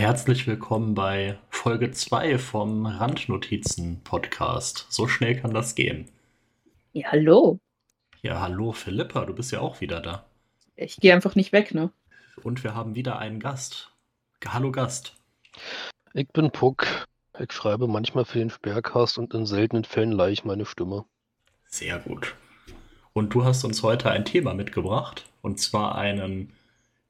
herzlich willkommen bei Folge 2 vom Randnotizen-Podcast. So schnell kann das gehen. Ja, hallo. Ja, hallo Philippa, du bist ja auch wieder da. Ich gehe einfach nicht weg, ne? Und wir haben wieder einen Gast. Hallo Gast. Ich bin Puck. Ich schreibe manchmal für den Sperrcast und in seltenen Fällen leihe ich meine Stimme. Sehr gut. Und du hast uns heute ein Thema mitgebracht, und zwar einen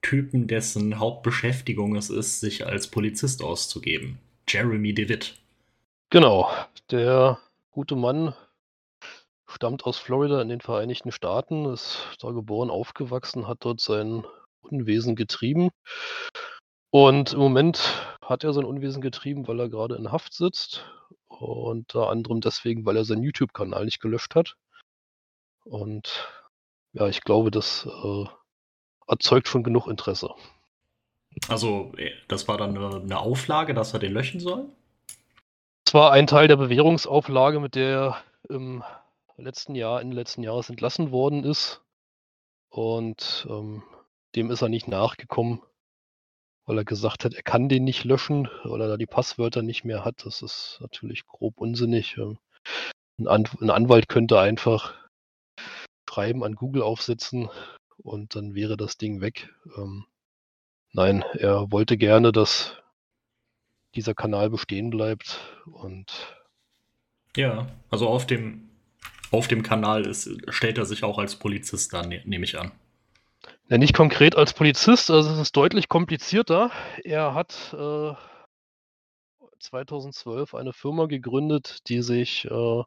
Typen, dessen Hauptbeschäftigung es ist, sich als Polizist auszugeben. Jeremy DeWitt. Genau, der gute Mann stammt aus Florida in den Vereinigten Staaten, ist da geboren, aufgewachsen, hat dort sein Unwesen getrieben. Und im Moment hat er sein Unwesen getrieben, weil er gerade in Haft sitzt. Unter anderem deswegen, weil er seinen YouTube-Kanal nicht gelöscht hat. Und ja, ich glaube, das äh, erzeugt schon genug Interesse. Also, äh, das war dann eine Auflage, dass er den löschen soll? Das war ein Teil der Bewährungsauflage, mit der er im letzten Jahr, Ende letzten Jahres entlassen worden ist. Und ähm, dem ist er nicht nachgekommen, weil er gesagt hat, er kann den nicht löschen, weil er da die Passwörter nicht mehr hat. Das ist natürlich grob unsinnig. Ähm, ein, An ein Anwalt könnte einfach Schreiben an Google aufsetzen und dann wäre das Ding weg. Ähm, nein, er wollte gerne, dass dieser Kanal bestehen bleibt und ja, also auf dem auf dem Kanal ist, stellt er sich auch als Polizist dar, ne, nehme ich an. Ja, nicht konkret als Polizist, also es ist deutlich komplizierter. Er hat äh, 2012 eine Firma gegründet, die sich äh,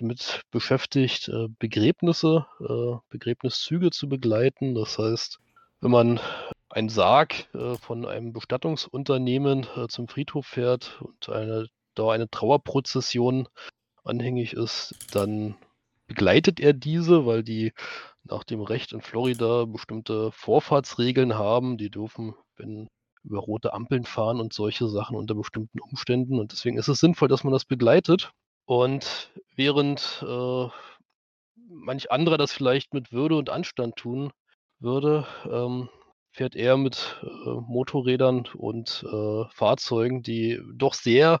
damit beschäftigt, äh, Begräbnisse, äh, Begräbniszüge zu begleiten. Das heißt, wenn man einen Sarg äh, von einem Bestattungsunternehmen zum Friedhof fährt und eine, da eine Trauerprozession anhängig ist, dann begleitet er diese, weil die nach dem Recht in Florida bestimmte Vorfahrtsregeln haben. Die dürfen, wenn über rote Ampeln fahren und solche Sachen unter bestimmten Umständen. Und deswegen ist es sinnvoll, dass man das begleitet. Und während äh, manch anderer das vielleicht mit Würde und Anstand tun würde, ähm, fährt er mit äh, Motorrädern und äh, Fahrzeugen, die doch sehr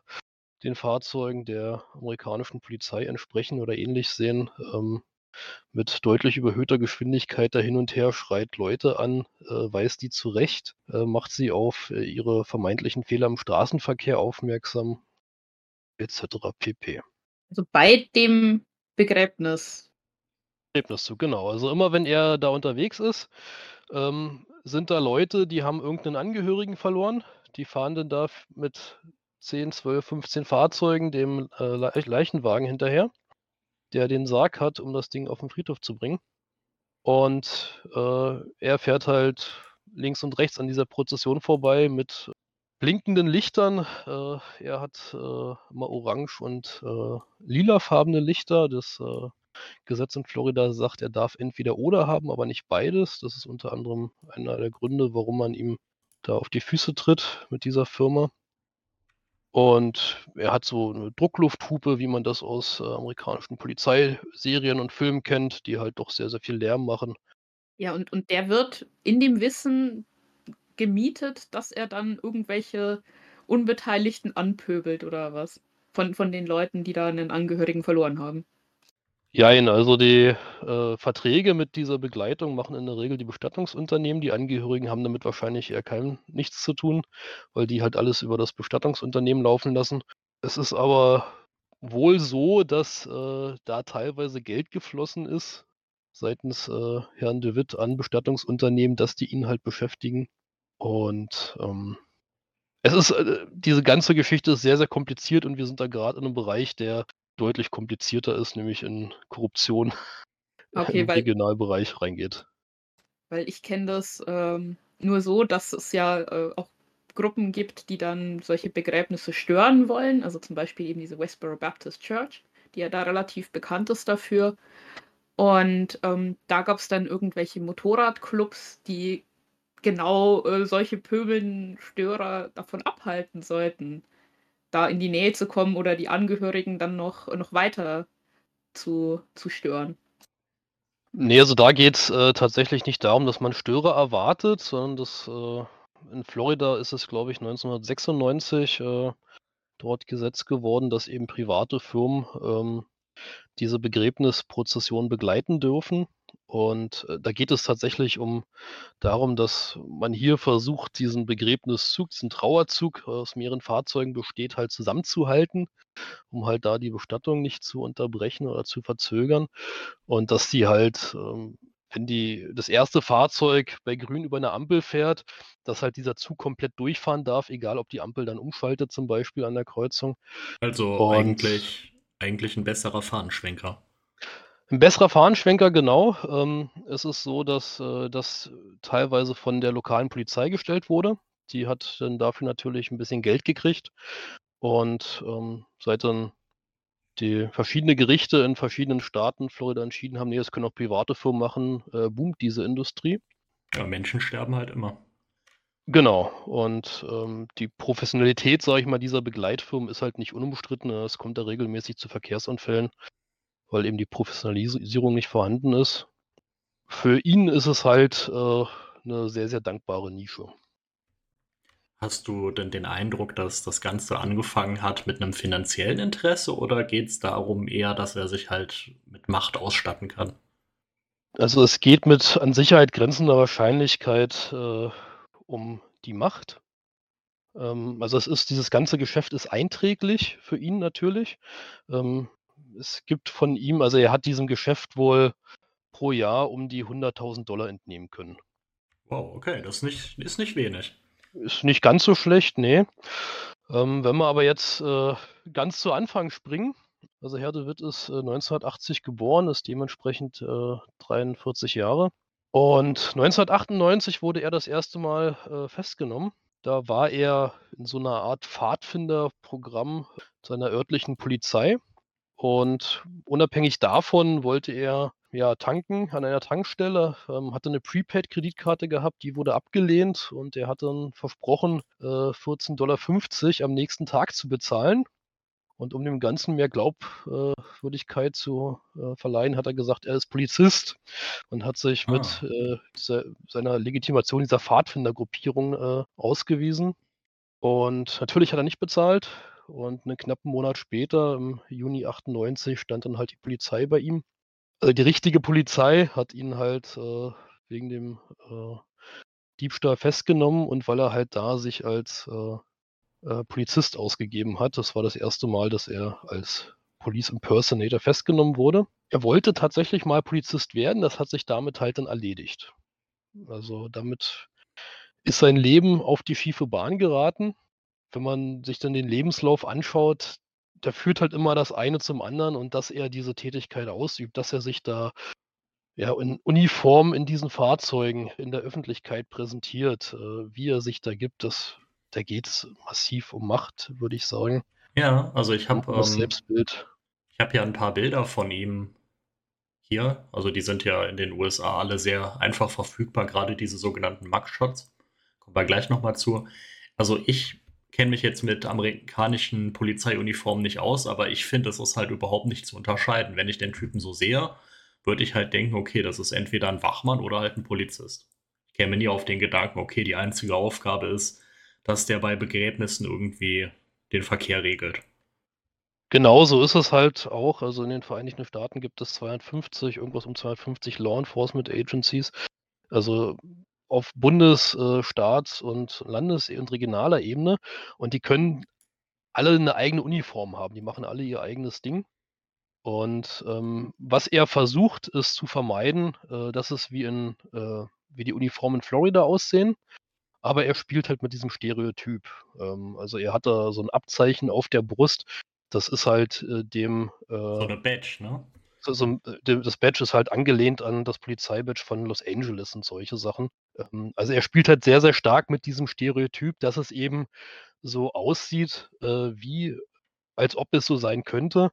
den Fahrzeugen der amerikanischen Polizei entsprechen oder ähnlich sehen, ähm, mit deutlich überhöhter Geschwindigkeit da hin und her, schreit Leute an, äh, weist die zurecht, äh, macht sie auf äh, ihre vermeintlichen Fehler im Straßenverkehr aufmerksam, etc. pp. Also bei dem Begräbnis. Begräbniszug, genau. Also immer wenn er da unterwegs ist, ähm, sind da Leute, die haben irgendeinen Angehörigen verloren. Die fahren dann da mit 10, 12, 15 Fahrzeugen dem äh, Leichenwagen hinterher, der den Sarg hat, um das Ding auf den Friedhof zu bringen. Und äh, er fährt halt links und rechts an dieser Prozession vorbei mit blinkenden Lichtern. Äh, er hat äh, immer orange und äh, lilafarbene Lichter. Das äh, Gesetz in Florida sagt, er darf entweder oder haben, aber nicht beides. Das ist unter anderem einer der Gründe, warum man ihm da auf die Füße tritt mit dieser Firma. Und er hat so eine Drucklufthupe, wie man das aus äh, amerikanischen Polizeiserien und Filmen kennt, die halt doch sehr, sehr viel Lärm machen. Ja, und, und der wird in dem Wissen gemietet, dass er dann irgendwelche Unbeteiligten anpöbelt oder was? Von, von den Leuten, die da einen Angehörigen verloren haben. Jein, also die äh, Verträge mit dieser Begleitung machen in der Regel die Bestattungsunternehmen. Die Angehörigen haben damit wahrscheinlich eher kein nichts zu tun, weil die halt alles über das Bestattungsunternehmen laufen lassen. Es ist aber wohl so, dass äh, da teilweise Geld geflossen ist seitens äh, Herrn de Witt an Bestattungsunternehmen, dass die ihn halt beschäftigen. Und ähm, es ist, äh, diese ganze Geschichte ist sehr, sehr kompliziert und wir sind da gerade in einem Bereich, der deutlich komplizierter ist, nämlich in Korruption Okay, im weil, Regionalbereich reingeht. weil ich kenne das ähm, nur so, dass es ja äh, auch Gruppen gibt, die dann solche Begräbnisse stören wollen. Also zum Beispiel eben diese Westboro Baptist Church, die ja da relativ bekannt ist dafür. Und ähm, da gab es dann irgendwelche Motorradclubs, die genau äh, solche pöbelnden Störer davon abhalten sollten, da in die Nähe zu kommen oder die Angehörigen dann noch, noch weiter zu, zu stören. Nee, also da geht es äh, tatsächlich nicht darum, dass man Störer erwartet, sondern das äh, in Florida ist es, glaube ich, 1996 äh, dort Gesetz geworden, dass eben private Firmen ähm, diese Begräbnisprozession begleiten dürfen. Und äh, da geht es tatsächlich um darum, dass man hier versucht, diesen Begräbniszug, diesen Trauerzug aus mehreren Fahrzeugen besteht, halt zusammenzuhalten, um halt da die Bestattung nicht zu unterbrechen oder zu verzögern. Und dass die halt, ähm, wenn die das erste Fahrzeug bei Grün über eine Ampel fährt, dass halt dieser Zug komplett durchfahren darf, egal ob die Ampel dann umschaltet, zum Beispiel an der Kreuzung. Also Und eigentlich, eigentlich ein besserer Fahnenschwenker. Ein besserer Fahnenschwenker, genau. Ähm, es ist so, dass äh, das teilweise von der lokalen Polizei gestellt wurde. Die hat dann dafür natürlich ein bisschen Geld gekriegt. Und ähm, seit dann die verschiedene Gerichte in verschiedenen Staaten Florida entschieden haben, nee, das können auch private Firmen machen, äh, boomt diese Industrie. Ja, Menschen sterben halt immer. Genau. Und ähm, die Professionalität, sage ich mal, dieser Begleitfirmen ist halt nicht unumstritten. Es kommt da regelmäßig zu Verkehrsunfällen, weil eben die Professionalisierung nicht vorhanden ist. Für ihn ist es halt äh, eine sehr, sehr dankbare Nische. Hast du denn den Eindruck, dass das Ganze angefangen hat mit einem finanziellen Interesse oder geht es darum eher, dass er sich halt mit Macht ausstatten kann? Also es geht mit an Sicherheit grenzender Wahrscheinlichkeit äh, um die Macht. Ähm, also es ist, dieses ganze Geschäft ist einträglich für ihn natürlich. Ähm, es gibt von ihm, also er hat diesem Geschäft wohl pro Jahr um die 100.000 Dollar entnehmen können. Wow, okay, das ist nicht, ist nicht wenig. Ist nicht ganz so schlecht, nee. Ähm, wenn wir aber jetzt äh, ganz zu Anfang springen, also Herr de Witt ist äh, 1980 geboren, ist dementsprechend äh, 43 Jahre. Und 1998 wurde er das erste Mal äh, festgenommen. Da war er in so einer Art Pfadfinderprogramm seiner örtlichen Polizei. Und unabhängig davon wollte er ja tanken an einer Tankstelle, ähm, hatte eine Prepaid-Kreditkarte gehabt, die wurde abgelehnt und er hat dann versprochen, äh, 14,50 Dollar am nächsten Tag zu bezahlen. Und um dem Ganzen mehr Glaubwürdigkeit zu äh, verleihen, hat er gesagt, er ist Polizist und hat sich Ah. mit äh, dieser, seiner Legitimation dieser Pfadfindergruppierung äh, ausgewiesen. Und natürlich hat er nicht bezahlt. Und einen knappen Monat später, im Juni 98, stand dann halt die Polizei bei ihm. Also die richtige Polizei hat ihn halt äh, wegen dem äh, Diebstahl festgenommen und weil er halt da sich als äh, äh, Polizist ausgegeben hat. Das war das erste Mal, dass er als Police Impersonator festgenommen wurde. Er wollte tatsächlich mal Polizist werden, das hat sich damit halt dann erledigt. Also damit ist sein Leben auf die schiefe Bahn geraten. Wenn man sich dann den Lebenslauf anschaut, da führt halt immer das eine zum anderen und dass er diese Tätigkeit ausübt, dass er sich da ja in Uniform in diesen Fahrzeugen in der Öffentlichkeit präsentiert, äh, wie er sich da gibt, das, da geht es massiv um Macht, würde ich sagen. Ja, also ich habe um ähm, Selbstbild. ich hab ja ein paar Bilder von ihm hier. Also die sind ja in den USA alle sehr einfach verfügbar, gerade diese sogenannten Mugshots. Kommen wir gleich nochmal zu. Also ich kenne mich jetzt mit amerikanischen Polizeiuniformen nicht aus, aber ich finde, es ist halt überhaupt nicht zu unterscheiden. Wenn ich den Typen so sehe, würde ich halt denken, okay, das ist entweder ein Wachmann oder halt ein Polizist. Ich käme nie auf den Gedanken, okay, die einzige Aufgabe ist, dass der bei Begräbnissen irgendwie den Verkehr regelt. Genau so ist es halt auch. Also in den Vereinigten Staaten gibt es 250, irgendwas um 250 Law Enforcement Agencies. Also auf Bundes-, äh, Staats- und Landes- und regionaler Ebene. Und die können alle eine eigene Uniform haben. Die machen alle ihr eigenes Ding. Und ähm, was er versucht, ist zu vermeiden, äh, dass es wie in äh, wie die Uniformen in Florida aussehen. Aber er spielt halt mit diesem Stereotyp. Ähm, also er hat da so ein Abzeichen auf der Brust. Das ist halt äh, dem So äh, eine Badge, ne? so, so, ein- dem- das Badge ist halt angelehnt an das Polizeibadge von Los Angeles und solche Sachen. Ähm, also er spielt halt sehr, sehr stark mit diesem Stereotyp, dass es eben so aussieht, äh, wie als ob es so sein könnte.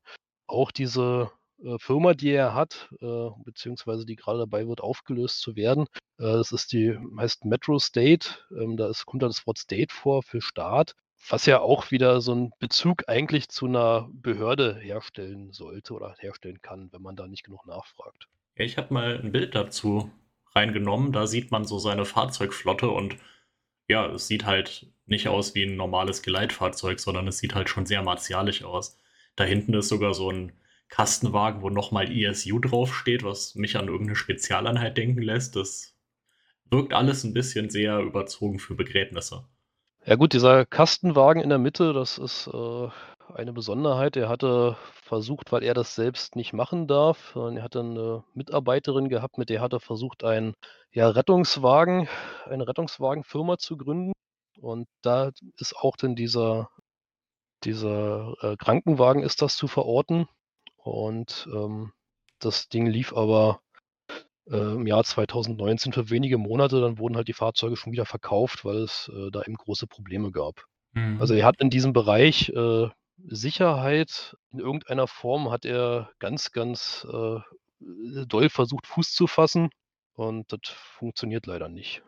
Auch diese äh, Firma, die er hat, äh, beziehungsweise die gerade dabei wird, aufgelöst zu werden, äh, das ist die, heißt Metro State. Ähm, da ist, kommt da das Wort State vor für Staat, was ja auch wieder so einen Bezug eigentlich zu einer Behörde herstellen sollte oder herstellen kann, wenn man da nicht genug nachfragt. Ich habe mal ein Bild dazu reingenommen. Da sieht man so seine Fahrzeugflotte und ja, es sieht halt nicht aus wie ein normales Geleitfahrzeug, sondern es sieht halt schon sehr martialisch aus. Da hinten ist sogar so ein Kastenwagen, wo nochmal ESU draufsteht, was mich an irgendeine Spezialeinheit denken lässt. Das wirkt alles ein bisschen sehr überzogen für Begräbnisse. Ja gut, dieser Kastenwagen in der Mitte, das ist äh, eine Besonderheit. Er hatte versucht, weil er das selbst nicht machen darf, er hatte eine Mitarbeiterin gehabt, mit der hat er versucht, einen ja, Rettungswagen, eine Rettungswagenfirma zu gründen. Und da ist auch dann dieser, dieser äh, Krankenwagen ist das zu verorten. Und ähm, das Ding lief aber äh, im Jahr 2019 für wenige Monate. Dann wurden halt die Fahrzeuge schon wieder verkauft, weil es äh, da eben große Probleme gab. Mhm. Also er hat in diesem Bereich äh, Sicherheit in irgendeiner Form hat er ganz, ganz äh, doll versucht, Fuß zu fassen. Und das funktioniert leider nicht.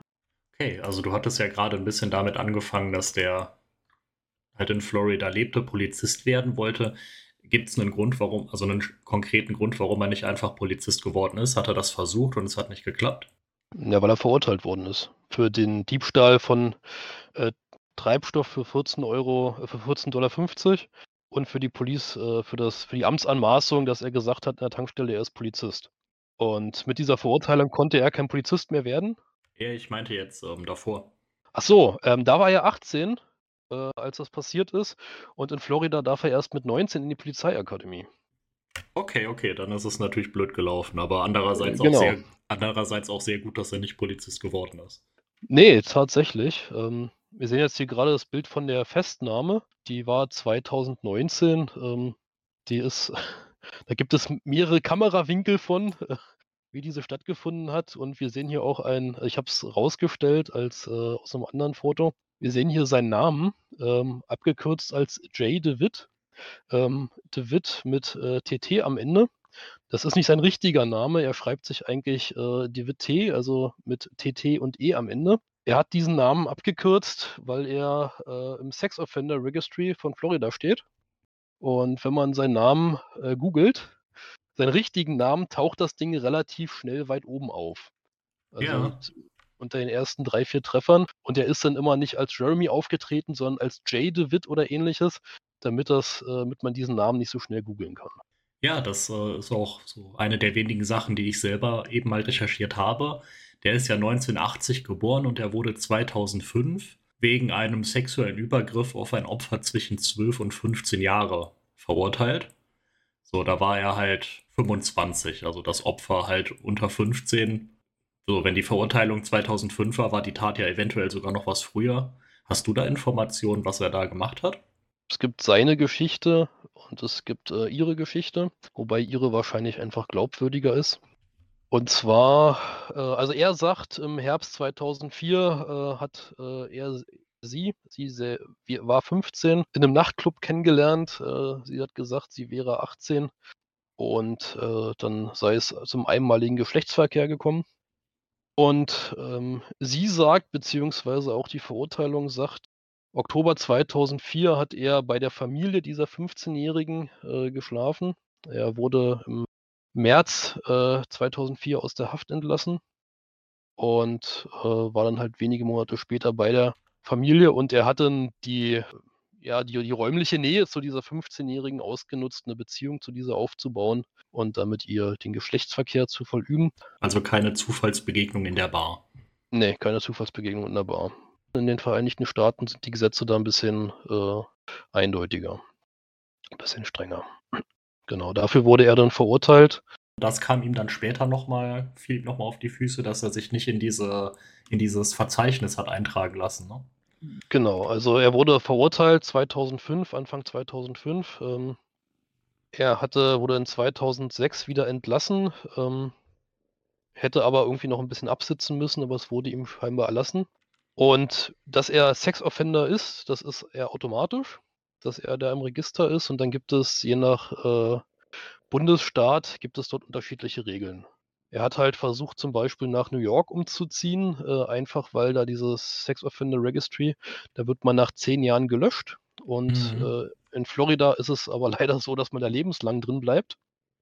Okay, also du hattest ja gerade ein bisschen damit angefangen, dass der halt in Florida lebte, Polizist werden wollte. Gibt es einen Grund, warum, also einen konkreten Grund, warum er nicht einfach Polizist geworden ist? Hat er das versucht und es hat nicht geklappt? Ja, weil er verurteilt worden ist. Für den Diebstahl von äh, Treibstoff für 14 Euro, äh, für 14,50 Dollar und für die Police, äh, für das, für die Amtsanmaßung, dass er gesagt hat in der Tankstelle, er ist Polizist. Und mit dieser Verurteilung konnte er kein Polizist mehr werden. Ja, ich meinte jetzt ähm, davor. Ach so, ähm, da war er 18, äh, als das passiert ist. Und in Florida darf er erst mit 19 in die Polizeiakademie. Okay, okay, dann ist es natürlich blöd gelaufen, aber andererseits, Genau. auch, sehr, andererseits auch sehr gut, dass er nicht Polizist geworden ist. Nee, tatsächlich. Ähm, wir sehen jetzt hier gerade das Bild von der Festnahme. Die war 2019. Ähm, die ist, da gibt es mehrere Kamerawinkel von, äh, wie diese stattgefunden hat. Und wir sehen hier auch ein, ich habe es rausgestellt als äh, aus einem anderen Foto. Wir sehen hier seinen Namen, ähm, abgekürzt als J. DeWitt. Ähm, DeWitt mit äh, TT am Ende. Das ist nicht sein richtiger Name. Er schreibt sich eigentlich äh, DeWitt T, also mit TT und E am Ende. Er hat diesen Namen abgekürzt, weil er äh, im Sex Offender Registry von Florida steht. Und wenn man seinen Namen äh, googelt, seinen richtigen Namen, taucht das Ding relativ schnell weit oben auf. Also Ja. unter den ersten drei, vier Treffern. Und er ist dann immer nicht als Jeremy aufgetreten, sondern als J. DeWitt oder ähnliches, damit, das, äh, damit man diesen Namen nicht so schnell googeln kann. Ja, das äh, ist auch so eine der wenigen Sachen, die ich selber eben mal recherchiert habe. Der ist ja 1980 geboren und er wurde 2005 wegen einem sexuellen Übergriff auf ein Opfer zwischen 12 und 15 Jahre verurteilt. So, da war er halt 25, also das Opfer halt unter 15. So, wenn die Verurteilung 2005 war, war die Tat ja eventuell sogar noch was früher. Hast du da Informationen, was er da gemacht hat? Es gibt seine Geschichte und es gibt äh, ihre Geschichte, wobei ihre wahrscheinlich einfach glaubwürdiger ist. Und zwar, äh, also er sagt, im Herbst 2004 äh, hat äh, er sie, sie wie- war 15, in einem Nachtclub kennengelernt. Äh, sie hat gesagt, sie wäre 18 und äh, dann sei es zum einmaligen Geschlechtsverkehr gekommen. Und ähm, sie sagt, beziehungsweise auch die Verurteilung sagt, Oktober 2004 hat er bei der Familie dieser 15-Jährigen äh, geschlafen. Er wurde im März äh, 2004 aus der Haft entlassen und äh, war dann halt wenige Monate später bei der Familie und er hat dann die, ja, die, die räumliche Nähe zu dieser 15-Jährigen ausgenutzt, eine Beziehung zu dieser aufzubauen und damit ihr den Geschlechtsverkehr zu vollüben. Also keine Zufallsbegegnung in der Bar. Nee, keine Zufallsbegegnung in der Bar. In den Vereinigten Staaten sind die Gesetze da ein bisschen äh, eindeutiger. Ein bisschen strenger. Genau, dafür wurde er dann verurteilt. Das kam ihm dann später nochmal, fiel ihm nochmal auf die Füße, dass er sich nicht in, diese, in dieses Verzeichnis hat eintragen lassen. Ne? Genau, also er wurde verurteilt 2005, Anfang 2005. Ähm, er hatte, wurde in 2006 wieder entlassen, ähm, hätte aber irgendwie noch ein bisschen absitzen müssen, aber es wurde ihm scheinbar erlassen. Und dass er Sexoffender ist, das ist er automatisch, dass er da im Register ist und dann gibt es je nach äh, Bundesstaat gibt es dort unterschiedliche Regeln. Er hat halt versucht, zum Beispiel nach New York umzuziehen, äh, einfach weil da dieses Sex Offender Registry, da wird man nach zehn Jahren gelöscht. Und Mhm. äh, in Florida ist es aber leider so, dass man da lebenslang drin bleibt.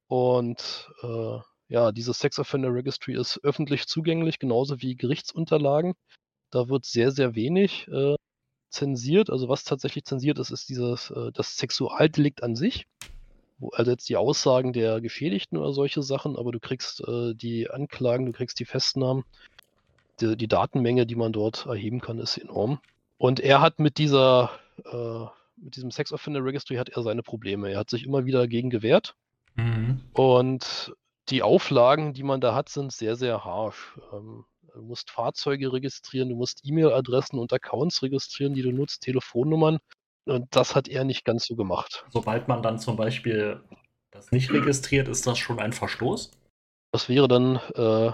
Und äh, ja, dieses Sex Offender Registry ist öffentlich zugänglich, genauso wie Gerichtsunterlagen. Da wird sehr, sehr wenig äh, zensiert. Also was tatsächlich zensiert ist, ist dieses äh, das Sexualdelikt an sich. Wo, also jetzt die Aussagen der Geschädigten oder solche Sachen, aber du kriegst äh, die Anklagen, du kriegst die Festnahmen. Die, die, Datenmenge, die man dort erheben kann, ist enorm. Und er hat mit dieser, äh, mit diesem Sex Offender Registry hat er seine Probleme. Er hat sich immer wieder dagegen gewehrt. Mhm. Und die Auflagen, die man da hat, sind sehr, sehr harsch. Ähm, du musst Fahrzeuge registrieren, du musst E-Mail-Adressen und Accounts registrieren, die du nutzt, Telefonnummern. Und das hat er nicht ganz so gemacht. Sobald man dann zum Beispiel das nicht registriert, ist das schon ein Verstoß? Das wäre dann äh,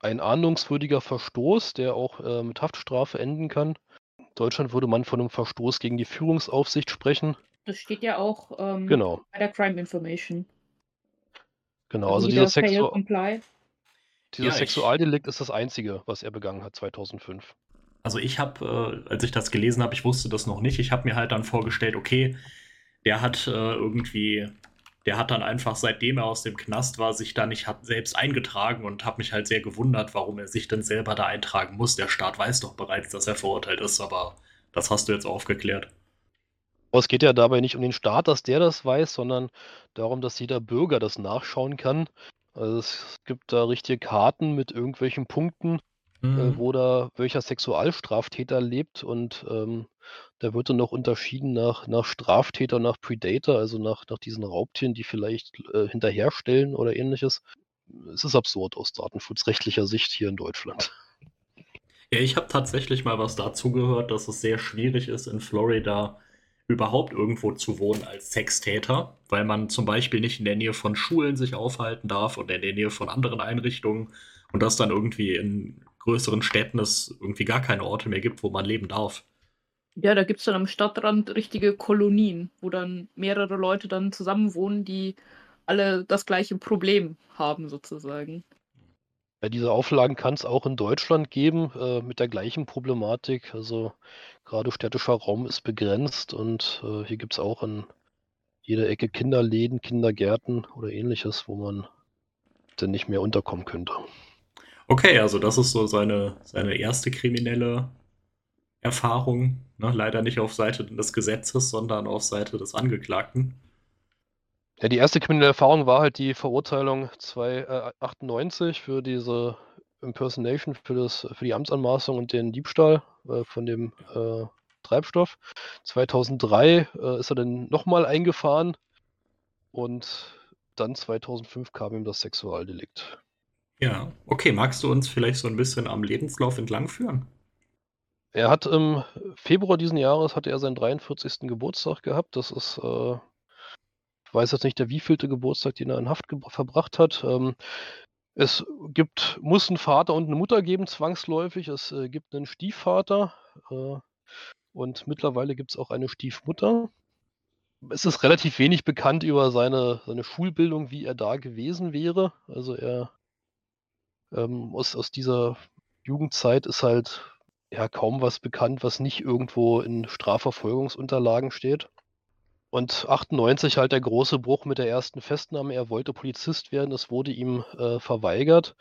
ein ahndungswürdiger Verstoß, der auch äh, mit Haftstrafe enden kann. In Deutschland würde man von einem Verstoß gegen die Führungsaufsicht sprechen. Das steht ja auch ähm, genau. bei der Crime Information. Genau, also, also dieser, Sexu dieser ja, Sexualdelikt ist das einzige, was er begangen hat 2005. Also ich habe, äh, als ich das gelesen habe, ich wusste das noch nicht. Ich habe mir halt dann vorgestellt, okay, der hat äh, irgendwie, der hat dann einfach, seitdem er aus dem Knast war, sich da nicht hat selbst eingetragen und habe mich halt sehr gewundert, warum er sich denn selber da eintragen muss. Der Staat weiß doch bereits, dass er verurteilt ist, aber das hast du jetzt aufgeklärt. Aber es geht ja dabei nicht um den Staat, dass der das weiß, sondern darum, dass jeder Bürger das nachschauen kann. Also es gibt da richtige Karten mit irgendwelchen Punkten, äh, mhm. äh, wo da welcher Sexualstraftäter lebt und ähm, da wird dann noch unterschieden nach, nach Straftäter, nach Predator, also nach, nach diesen Raubtieren, die vielleicht äh, hinterherstellen oder ähnliches. Es ist absurd aus datenschutzrechtlicher Sicht hier in Deutschland. Ja, ich habe tatsächlich mal was dazu gehört, dass es sehr schwierig ist, in Florida überhaupt irgendwo zu wohnen als Sextäter, weil man zum Beispiel nicht in der Nähe von Schulen sich aufhalten darf oder in der Nähe von anderen Einrichtungen und dass dann irgendwie in größeren Städten es irgendwie gar keine Orte mehr gibt, wo man leben darf. Ja, da gibt es dann am Stadtrand richtige Kolonien, wo dann mehrere Leute dann zusammen wohnen, die alle das gleiche Problem haben, sozusagen. Ja, diese Auflagen kann es auch in Deutschland geben, äh, mit der gleichen Problematik. Also gerade städtischer Raum ist begrenzt und äh, hier gibt es auch in jeder Ecke Kinderläden, Kindergärten oder ähnliches, wo man dann nicht mehr unterkommen könnte. Okay, also das ist so seine, seine erste kriminelle Erfahrung. Ne? Leider nicht auf Seite des Gesetzes, sondern auf Seite des Angeklagten. Ja, die erste kriminelle Erfahrung war halt die Verurteilung 298 äh, für diese Impersonation, für, das, für die Amtsanmaßung und den Diebstahl äh, von dem äh, Treibstoff. 2003 äh, ist er dann nochmal eingefahren und dann 2005 kam ihm das Sexualdelikt. Ja, okay. Magst du uns vielleicht so ein bisschen am Lebenslauf entlang führen? Er hat im Februar diesen Jahres hatte er seinen 43. Geburtstag gehabt. Das ist äh, ich weiß jetzt nicht, der wievielte Geburtstag, den er in Haft verbracht hat. Ähm, es gibt, muss einen Vater und eine Mutter geben, zwangsläufig. Es äh, gibt einen Stiefvater äh, und mittlerweile gibt es auch eine Stiefmutter. Es ist relativ wenig bekannt über seine, seine Schulbildung, wie er da gewesen wäre. Also er ähm, aus, aus dieser Jugendzeit ist halt ja kaum was bekannt, was nicht irgendwo in Strafverfolgungsunterlagen steht. Und 98 halt der große Bruch mit der ersten Festnahme. Er wollte Polizist werden, es wurde ihm äh, verweigert.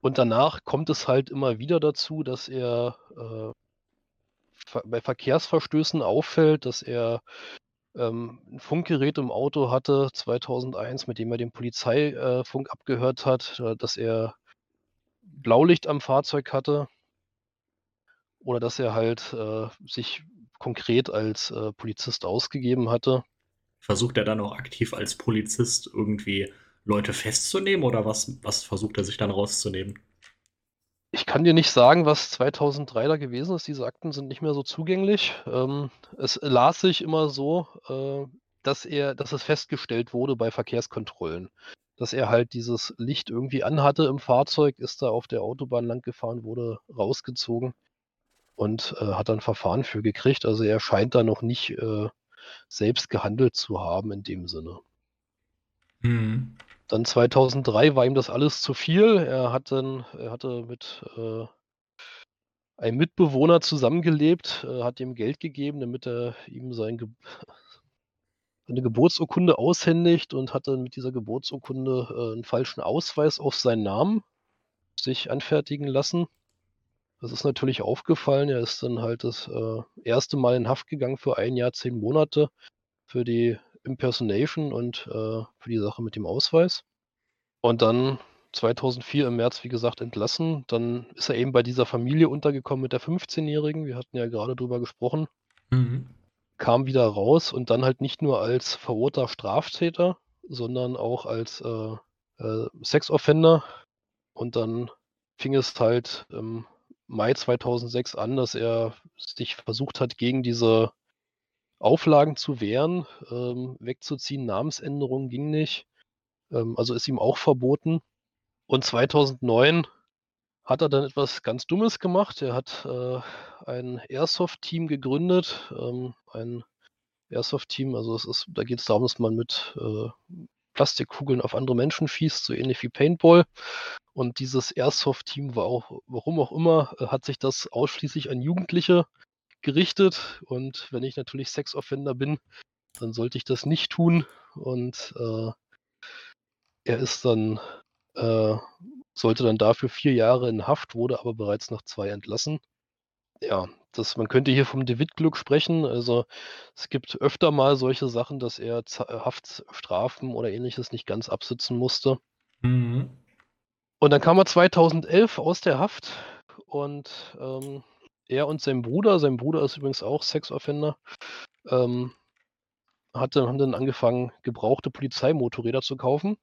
Und danach kommt es halt immer wieder dazu, dass er äh, bei Verkehrsverstößen auffällt, dass er ähm, ein Funkgerät im Auto hatte 2001, mit dem er den Polizeifunk äh, abgehört hat, äh, dass er Blaulicht am Fahrzeug hatte oder dass er halt äh, sich konkret als äh, Polizist ausgegeben hatte. Versucht er dann auch aktiv als Polizist irgendwie Leute festzunehmen oder was, was versucht er sich dann rauszunehmen? Ich kann dir nicht sagen, was 2003 da gewesen ist. Diese Akten sind nicht mehr so zugänglich. Ähm, es las sich immer so, äh, dass er, dass es festgestellt wurde bei Verkehrskontrollen, dass er halt dieses Licht irgendwie anhatte im Fahrzeug, ist da auf der Autobahn lang gefahren, wurde rausgezogen und äh, hat dann Verfahren für gekriegt. Also er scheint da noch nicht äh, selbst gehandelt zu haben in dem Sinne. Mhm. Dann 2003 war ihm das alles zu viel. Er, hat dann, er hatte mit äh, einem Mitbewohner zusammengelebt, äh, hat ihm Geld gegeben, damit er ihm sein Ge eine Geburtsurkunde aushändigt und hat dann mit dieser Geburtsurkunde äh, einen falschen Ausweis auf seinen Namen sich anfertigen lassen Das ist natürlich aufgefallen. Er ist dann halt das äh, erste Mal in Haft gegangen für ein Jahr, zehn Monate für die Impersonation und äh, für die Sache mit dem Ausweis. Und dann 2004 im März, wie gesagt, entlassen. Dann ist er eben bei dieser Familie untergekommen mit der 15-Jährigen. Wir hatten ja gerade drüber gesprochen. Mhm. Kam wieder raus und dann halt nicht nur als verurter Straftäter, sondern auch als äh, äh, Sexoffender. Und dann fing es halt im Mai 2006 an, dass er sich versucht hat, gegen diese Auflagen zu wehren, ähm, wegzuziehen. Namensänderung ging nicht. Ähm, also ist ihm auch verboten. Und 2009 hat er dann etwas ganz Dummes gemacht. Er hat äh, ein Airsoft-Team gegründet. Ähm, ein Airsoft-Team, also es ist, da geht es darum, dass man mit äh, Plastikkugeln auf andere Menschen schießt, so ähnlich wie Paintball. Und dieses Airsoft-Team war auch, warum auch immer, äh, hat sich das ausschließlich an Jugendliche gerichtet. Und wenn ich natürlich Sexoffender bin, dann sollte ich das nicht tun. Und äh, er ist dann, äh, sollte dann dafür vier Jahre in Haft, wurde aber bereits nach zwei entlassen. Ja, das, man könnte hier vom David-Glück sprechen. Also es gibt öfter mal solche Sachen, dass er Haftstrafen oder ähnliches nicht ganz absitzen musste. Mhm. Und dann kam er 2011 aus der Haft und ähm, er und sein Bruder, sein Bruder ist übrigens auch Sexoffender, ähm, hatte, haben dann angefangen, gebrauchte Polizeimotorräder zu kaufen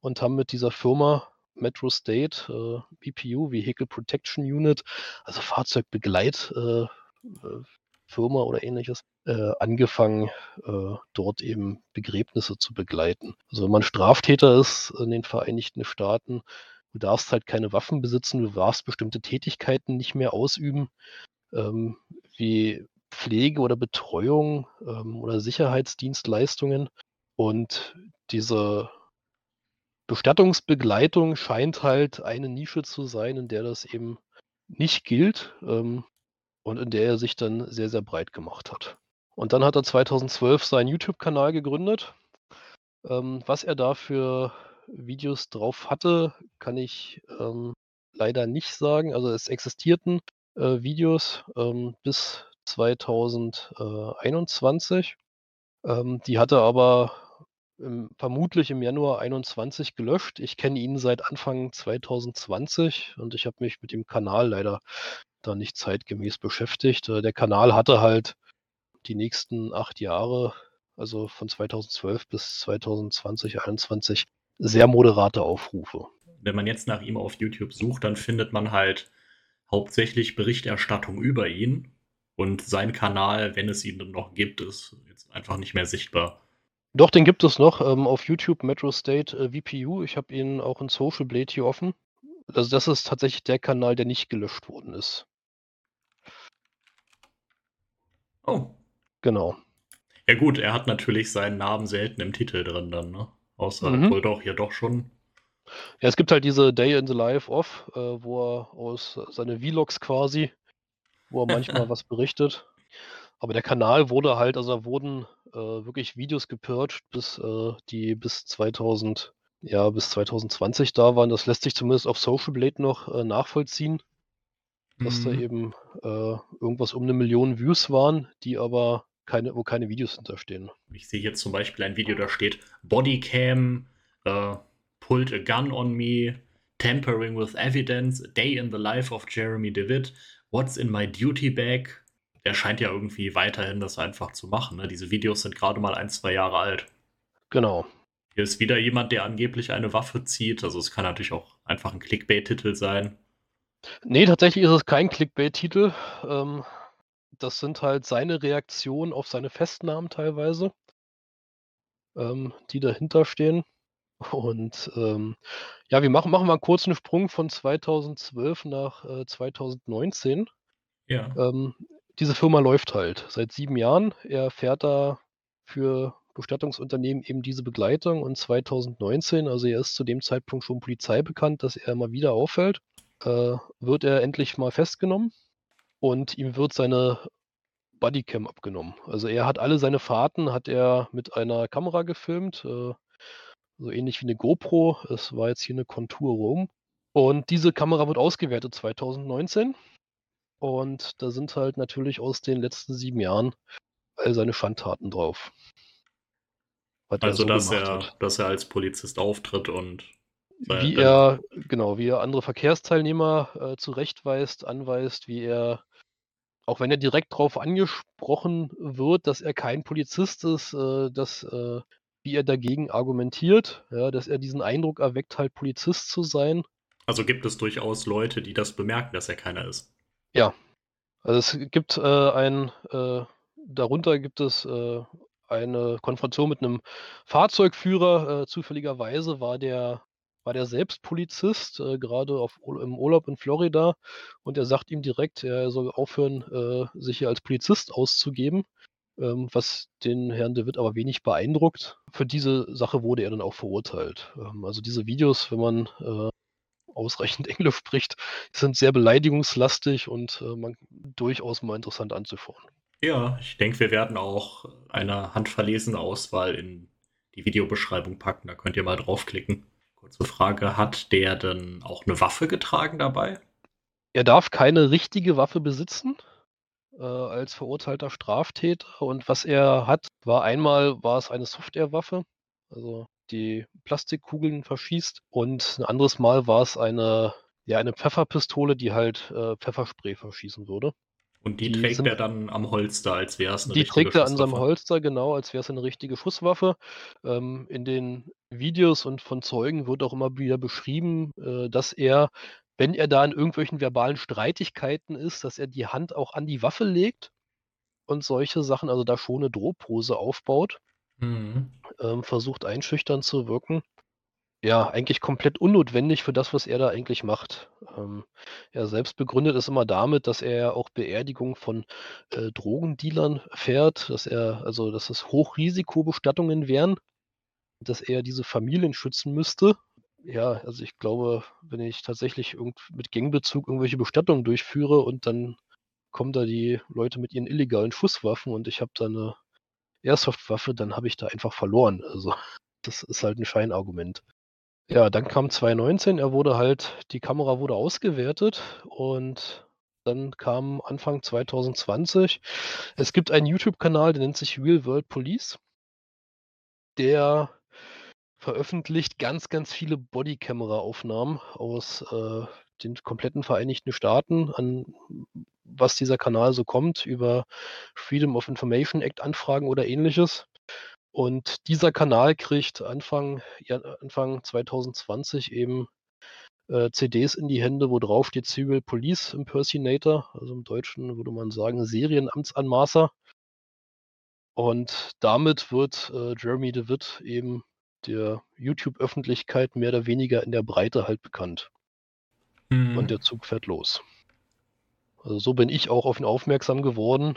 und haben mit dieser Firma Metro State, äh, BPU, Vehicle Protection Unit, also Fahrzeugbegleit äh, äh, oder ähnliches, äh, angefangen, äh, dort eben Begräbnisse zu begleiten. Also wenn man Straftäter ist in den Vereinigten Staaten, du darfst halt keine Waffen besitzen, du darfst bestimmte Tätigkeiten nicht mehr ausüben, ähm, wie Pflege oder Betreuung ähm, oder Sicherheitsdienstleistungen. Und diese Bestattungsbegleitung scheint halt eine Nische zu sein, in der das eben nicht gilt ähm, und in der er sich dann sehr, sehr breit gemacht hat. Und dann hat er 2012 seinen YouTube-Kanal gegründet. Ähm, was er da für Videos drauf hatte, kann ich ähm, leider nicht sagen. Also es existierten äh, Videos ähm, bis 2021. Ähm, die hat er aber im, vermutlich im Januar 21 gelöscht. Ich kenne ihn seit Anfang 2020 und ich habe mich mit dem Kanal leider da nicht zeitgemäß beschäftigt. Äh, der Kanal hatte halt die nächsten acht Jahre, also von 2012 bis 2020, 2021, sehr moderate Aufrufe. Wenn man jetzt nach ihm auf YouTube sucht, dann findet man halt hauptsächlich Berichterstattung über ihn. Und sein Kanal, wenn es ihn noch gibt, ist jetzt einfach nicht mehr sichtbar. Doch, den gibt es noch ähm, auf YouTube, Metro State äh, VPU. Ich habe ihn auch in Social Blade hier offen. Also das ist tatsächlich der Kanal, der nicht gelöscht worden ist. Oh. Genau. Ja gut, er hat natürlich seinen Namen selten im Titel drin dann, ne? Außer Mhm. wohl doch, hier doch schon. Ja, es gibt halt diese Day in the Life of, äh, wo er aus seine Vlogs quasi, wo er manchmal was berichtet. Aber der Kanal wurde halt, also da wurden äh, wirklich Videos gepurcht, bis äh, die bis 2000, ja, bis 2020 da waren. Das lässt sich zumindest auf Social Blade noch äh, nachvollziehen, dass da Mhm. eben äh, irgendwas um eine Million Views waren, die aber keine, wo keine Videos hinterstehen. Ich sehe hier zum Beispiel ein Video, da steht Bodycam, äh, pulled a gun on me, tampering with evidence, day in the life of Jeremy DeWitt, what's in my duty bag. Der scheint ja irgendwie weiterhin das einfach zu machen. Ne? Diese Videos sind gerade mal ein, zwei Jahre alt. Genau. Hier ist wieder jemand, der angeblich eine Waffe zieht. Also es kann natürlich auch einfach ein Clickbait-Titel sein. Nee, tatsächlich ist es kein Clickbait-Titel. Ähm, das sind halt seine Reaktionen auf seine Festnahmen teilweise, ähm, die dahinter stehen. Und ähm, ja, wir machen, machen mal einen Sprung von 2012 nach äh, 2019. Ja. Ähm, diese Firma läuft halt seit sieben Jahren. Er fährt da für Bestattungsunternehmen eben diese Begleitung und 2019, also er ist zu dem Zeitpunkt schon Polizei bekannt, dass er mal wieder auffällt, äh, wird er endlich mal festgenommen und ihm wird seine Bodycam abgenommen. Also er hat alle seine Fahrten, hat er mit einer Kamera gefilmt, äh, so ähnlich wie eine GoPro. Es war jetzt hier eine Contour Roam. Und diese Kamera wird ausgewertet 2019 Und da sind halt natürlich aus den letzten sieben Jahren all seine Schandtaten drauf. Also, so dass, er, dass er als Polizist auftritt und. Wie er, genau, wie er andere Verkehrsteilnehmer äh, zurechtweist, anweist, wie er, auch wenn er direkt darauf angesprochen wird, dass er kein Polizist ist, äh, dass, äh, wie er dagegen argumentiert, ja, dass er diesen Eindruck erweckt, halt Polizist zu sein. Also gibt es durchaus Leute, die das bemerken, dass er keiner ist. Ja. Also es gibt äh, ein, äh, darunter gibt es äh, eine Konfrontation mit einem Fahrzeugführer. Äh, zufälligerweise war der war der selbst Polizist, äh, gerade auf im Urlaub in Florida und er sagt ihm direkt, er soll aufhören, äh, sich hier als Polizist auszugeben, ähm, was den Herrn de Witt aber wenig beeindruckt. Für diese Sache wurde er dann auch verurteilt. Ähm, also diese Videos, wenn man, äh, ausreichend Englisch spricht, sind sehr beleidigungslastig und, äh, man durchaus mal interessant anzuschauen. Ja, ich denke, wir werden auch eine handverlesene Auswahl in die Videobeschreibung packen. Da könnt ihr mal draufklicken. Kurze Frage, hat der denn auch eine Waffe getragen dabei? Er darf keine richtige Waffe besitzen äh, als verurteilter Straftäter. Und was er hat, war einmal war es eine Softwarewaffe, also die Plastikkugeln verschießt. Und ein anderes Mal war es eine, ja, eine Pfefferpistole, die halt äh, Pfefferspray verschießen würde. Und die, die trägt sind, er dann am Holster, als wäre es eine Die trägt er an seinem Holster, genau, als wäre es eine richtige Schusswaffe. Ähm, in den Videos und von Zeugen wird auch immer wieder beschrieben, äh, dass er, wenn er da in irgendwelchen verbalen Streitigkeiten ist, dass er die Hand auch an die Waffe legt und solche Sachen, also da schon eine Drohpose aufbaut. Mhm. Ähm, versucht einschüchtern zu wirken ja, eigentlich komplett unnotwendig für das, was er da eigentlich macht. Ähm, er selbst begründet es immer damit, dass er auch Beerdigungen von äh, Drogendealern fährt, dass er, also dass es Hochrisikobestattungen wären, dass er diese Familien schützen müsste. Ja, also ich glaube, wenn ich tatsächlich mit Gangbezug irgendwelche Bestattungen durchführe und dann kommen da die Leute mit ihren illegalen Schusswaffen und ich habe da eine Airsoft-Waffe, dann habe ich da einfach verloren. Also das ist halt ein Scheinargument. Ja, dann kam 2019, er wurde halt die Kamera wurde ausgewertet und dann kam Anfang 2020 es gibt einen YouTube-Kanal, der nennt sich Real World Police. Der veröffentlicht ganz, ganz viele Bodykamera-Aufnahmen aus, äh, den kompletten Vereinigten Staaten, an was dieser Kanal so kommt, über Freedom of Information Act Anfragen oder Ähnliches. Und dieser Kanal kriegt Anfang, Anfang 2020 eben äh, CDs in die Hände, wo drauf steht Serial Police Impersonator, also im Deutschen würde man sagen Serienamtsanmaßer. Und damit wird äh, Jeremy DeWitt eben der YouTube-Öffentlichkeit mehr oder weniger in der Breite halt bekannt. Mhm. Und der Zug fährt los. Also so bin ich auch auf ihn aufmerksam geworden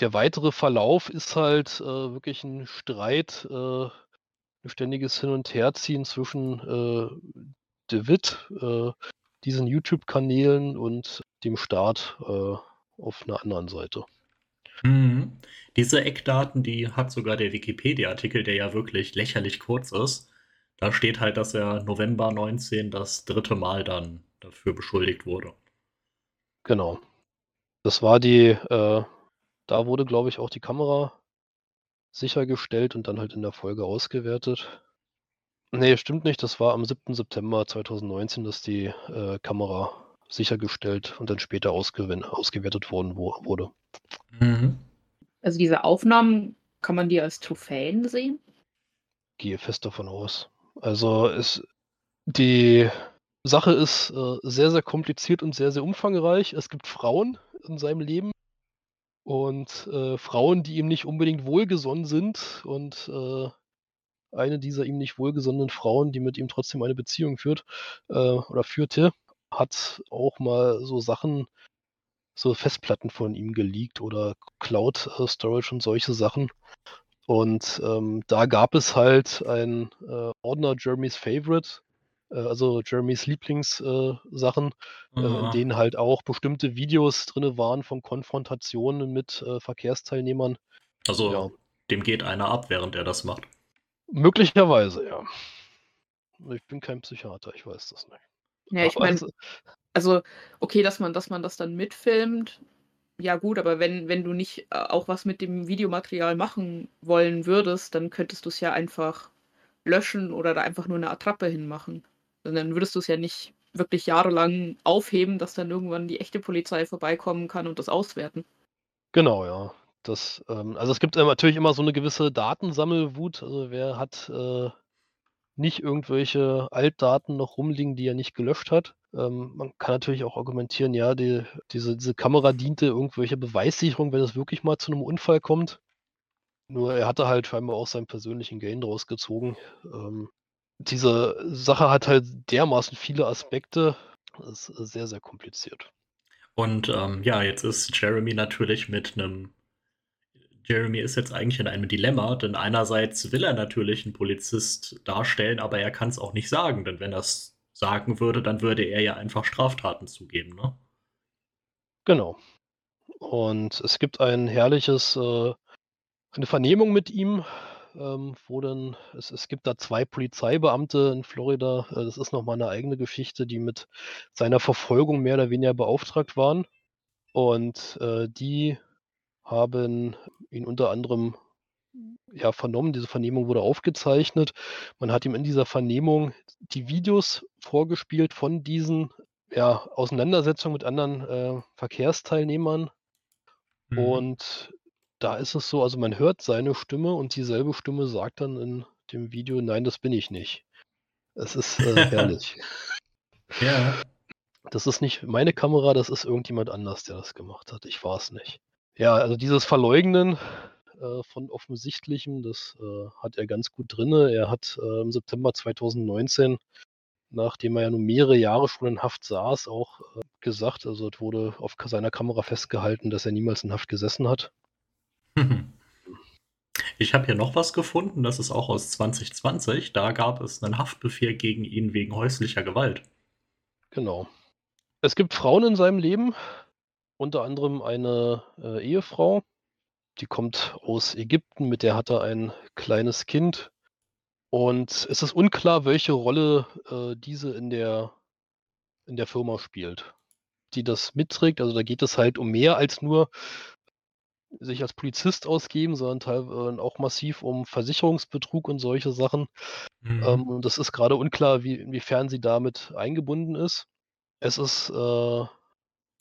der weitere Verlauf ist halt äh, wirklich ein Streit, äh, ein ständiges Hin und Herziehen zwischen äh, DeWitt, äh, diesen YouTube-Kanälen und dem Staat äh, auf einer anderen Seite. Mhm. Diese Eckdaten, die hat sogar der Wikipedia-Artikel, der ja wirklich lächerlich kurz ist. Da steht halt, dass er November 19 das dritte Mal dann dafür beschuldigt wurde. Genau. Das war die äh, da wurde, glaube ich, auch die Kamera sichergestellt und dann halt in der Folge ausgewertet. Ne, stimmt nicht. Das war am 7. September 2019, dass die, äh, Kamera sichergestellt und dann später ausgewertet worden wo wurde. Mhm. Also diese Aufnahmen, kann man die als Trophäen sehen? Gehe fest davon aus. Also es die Sache ist, äh, sehr, sehr kompliziert und sehr, sehr umfangreich. Es gibt Frauen in seinem Leben, und, äh, Frauen, die ihm nicht unbedingt wohlgesonnen sind und, äh, eine dieser ihm nicht wohlgesonnenen Frauen, die mit ihm trotzdem eine Beziehung führt, äh, oder führte, hat auch mal so Sachen so Festplatten von ihm geleakt oder Cloud, äh, Storage und solche Sachen. Und, ähm, da gab es halt ein, äh, Ordner Jeremy's Favorite, also Jeremys Lieblingssachen, äh, äh, in denen halt auch bestimmte Videos drin waren von Konfrontationen mit äh, Verkehrsteilnehmern. Also ja. dem geht einer ab, während er das macht. Möglicherweise, ja. Ich bin kein Psychiater, ich weiß das nicht. Ja, ich meine, also, okay, dass man dass man das dann mitfilmt, ja gut, aber wenn wenn du nicht, äh, auch was mit dem Videomaterial machen wollen würdest, dann könntest du's ja einfach löschen oder da einfach nur 'ne Attrappe hinmachen. Dann würdest du's ja nicht wirklich jahrelang aufheben, dass dann irgendwann die echte Polizei vorbeikommen kann und das auswerten. Genau, ja. Das, ähm also, es gibt, natürlich immer so 'ne gewisse Datensammelwut. Also, wer hat, äh, nicht irgendwelche Altdaten noch rumliegen, die er nicht gelöscht hat? Ähm, man kann natürlich auch argumentieren, ja, die diese diese Kamera diente irgendwelcher Beweissicherung, wenn es wirklich mal zu 'nem Unfall kommt. Nur er hatte halt scheinbar auch seinen persönlichen Gain draus gezogen. Ähm, diese Sache hat halt dermaßen viele Aspekte. Das ist sehr, sehr kompliziert. Und, ähm, ja, jetzt ist Jeremy natürlich mit 'nem Jeremy ist jetzt eigentlich in einem Dilemma, denn einerseits will er natürlich 'n Polizist darstellen, aber er kann's auch nicht sagen, denn wenn er's sagen würde, dann würde er ja einfach Straftaten zugeben, ne? Genau. Und es gibt ein herrliches, äh eine Vernehmung mit ihm, ähm, wo dann es es gibt da 2 Polizeibeamte in Florida. Äh, das ist noch mal 'ne eigene Geschichte, die mit seiner Verfolgung mehr oder weniger beauftragt waren. Und, äh, die haben ihn unter anderem, ja, vernommen. Diese Vernehmung wurde aufgezeichnet. Man hat ihm in dieser Vernehmung die Videos vorgespielt von diesen, ja, Auseinandersetzungen mit anderen, äh, Verkehrsteilnehmern. Mhm. Und da ist es so also, man hört seine Stimme und dieselbe Stimme sagt dann in dem Video: „Nein, das bin ich nicht.“ Es ist, äh, herrlich. Ja. Das ist nicht meine Kamera, das ist irgendjemand anders, der das gemacht hat. Ich war's nicht. Ja, also, dieses Verleugnen, äh, von Offensichtlichem, das, äh, hat er ganz gut drinne. Er hat, äh, im September 2019, nachdem er ja nun mehrere Jahre schon in Haft saß, auch, äh, gesagt also, es wurde auf seiner Kamera festgehalten, dass er niemals in Haft gesessen hat. Ich habe hier noch was gefunden, das ist auch aus 2020. Da gab es 'nen Haftbefehl gegen ihn wegen häuslicher Gewalt. Genau. Es gibt Frauen in seinem Leben, unter anderem eine, äh, Ehefrau, die kommt aus Ägypten, mit der hat er ein kleines Kind. Und es ist unklar, welche Rolle, äh, diese in der in der Firma spielt, die das mitträgt. Also, da geht es halt um mehr als nur sich als Polizist ausgeben, sondern auch massiv um Versicherungsbetrug und solche Sachen. Mhm. Ähm, und das ist grade unklar, wie inwiefern sie damit eingebunden ist. Es ist, äh,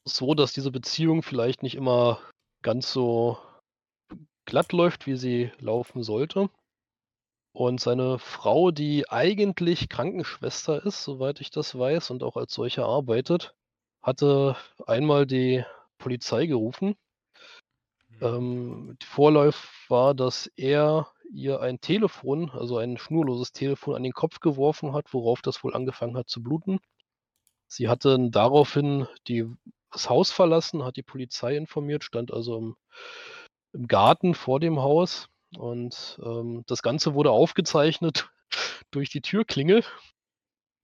so, dass diese Beziehung vielleicht nicht immer ganz so glatt läuft, wie sie laufen sollte. Und seine Frau, die eigentlich Krankenschwester ist, soweit ich das weiß und auch als solche arbeitet, hatte einmal die Polizei gerufen. Mhm. Ähm, die Vorläuf war, dass er ihr ein Telefon, also, ein schnurloses Telefon an den Kopf geworfen hat, worauf das wohl angefangen hat zu bluten. Sie hat dann daraufhin die das Haus verlassen, hat die Polizei informiert, stand also im im Garten vor dem Haus und, ähm, das Ganze wurde aufgezeichnet durch die Türklingel,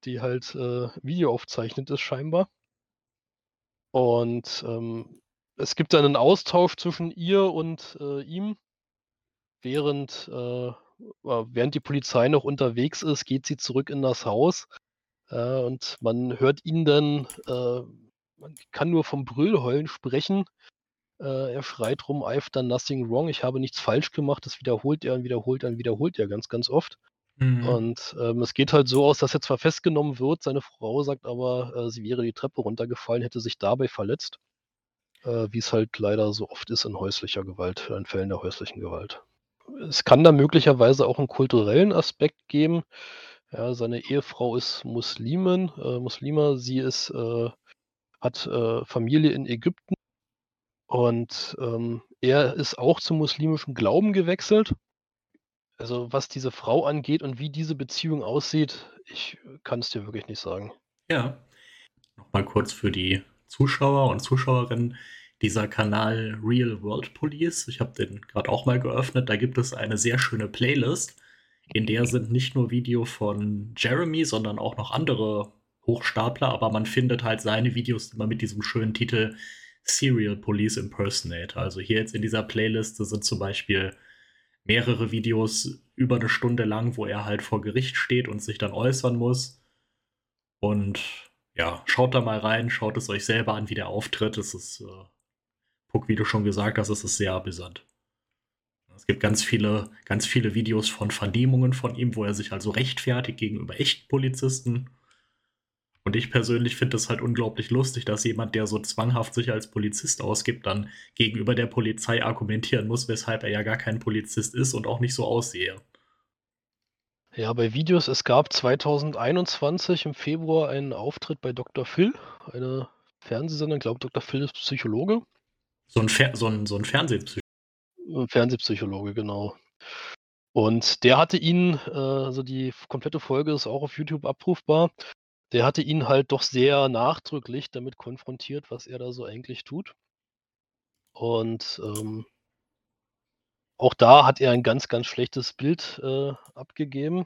die halt, äh, videoaufzeichnend ist scheinbar. Und, ähm, es gibt da 'nen Austausch zwischen ihr und, äh, ihm. Während, äh, während die Polizei noch unterwegs ist, geht sie zurück in das Haus, äh, und man hört ihn dann äh, man kann nur vom Brüllheulen sprechen. Äh, er schreit rum: „I've done nothing wrong“, „Ich habe nichts falsch gemacht“, das wiederholt er und wiederholt er und wiederholt er ganz, ganz oft. Mhm. Und, ähm, es geht halt so aus, dass er zwar festgenommen wird, seine Frau sagt aber, äh, sie wäre die Treppe runtergefallen, hätte sich dabei verletzt, äh, wie's halt leider so oft ist in häuslicher Gewalt in Fällen der häuslichen Gewalt. Es kann da möglicherweise auch 'n kulturellen Aspekt geben. Ja, seine Ehefrau ist Muslimin äh, Muslima. Sie ist, äh hat, äh, Familie in Ägypten. Und, ähm, er ist auch zum muslimischen Glauben gewechselt. Also, was diese Frau angeht und wie diese Beziehung aussieht, ich kann's dir wirklich nicht sagen. Ja. Noch mal kurz für die Zuschauer und Zuschauerinnen. Dieser Kanal Real World Police, ich habe den grad auch mal geöffnet, da gibt es eine sehr schöne Playlist, in der sind nicht nur Video von Jeremy, sondern auch noch andere Hochstapler, aber man findet halt seine Videos immer mit diesem schönen Titel „Serial Police Impersonator“. Also, hier jetzt in dieser Playliste sind zum Beispiel mehrere Videos über 'ne Stunde lang, wo er halt vor Gericht steht und sich dann äußern muss. Und ja, schaut da mal rein, schaut es euch selber an, wie der auftritt. Es ist, äh, Puck, wie du schon gesagt hast, es ist sehr amüsant. Es gibt ganz viele, ganz viele Videos von Vernehmungen von ihm, wo er sich also rechtfertigt gegenüber echten Polizisten. Und ich persönlich finde es halt unglaublich lustig, dass jemand, der so zwanghaft sich als Polizist ausgibt, dann gegenüber der Polizei argumentieren muss, weshalb er ja gar kein Polizist ist und auch nicht so aussehe. Ja, bei Videos, es gab 2021 im Februar einen Auftritt bei Dr. Phil, eine Fernsehsendung, ich glaube, Dr. Phil ist Psychologe. So ein, Fer so ein, so ein Fernsehpsychologe. Fernsehpsychologe, genau. Und der hatte ihn, äh, also die komplette Folge ist auch auf YouTube abrufbar. Der hatte ihn halt doch sehr nachdrücklich damit konfrontiert, was er da so eigentlich tut. Und ähm, auch da hat er ein ganz, ganz schlechtes Bild äh, abgegeben.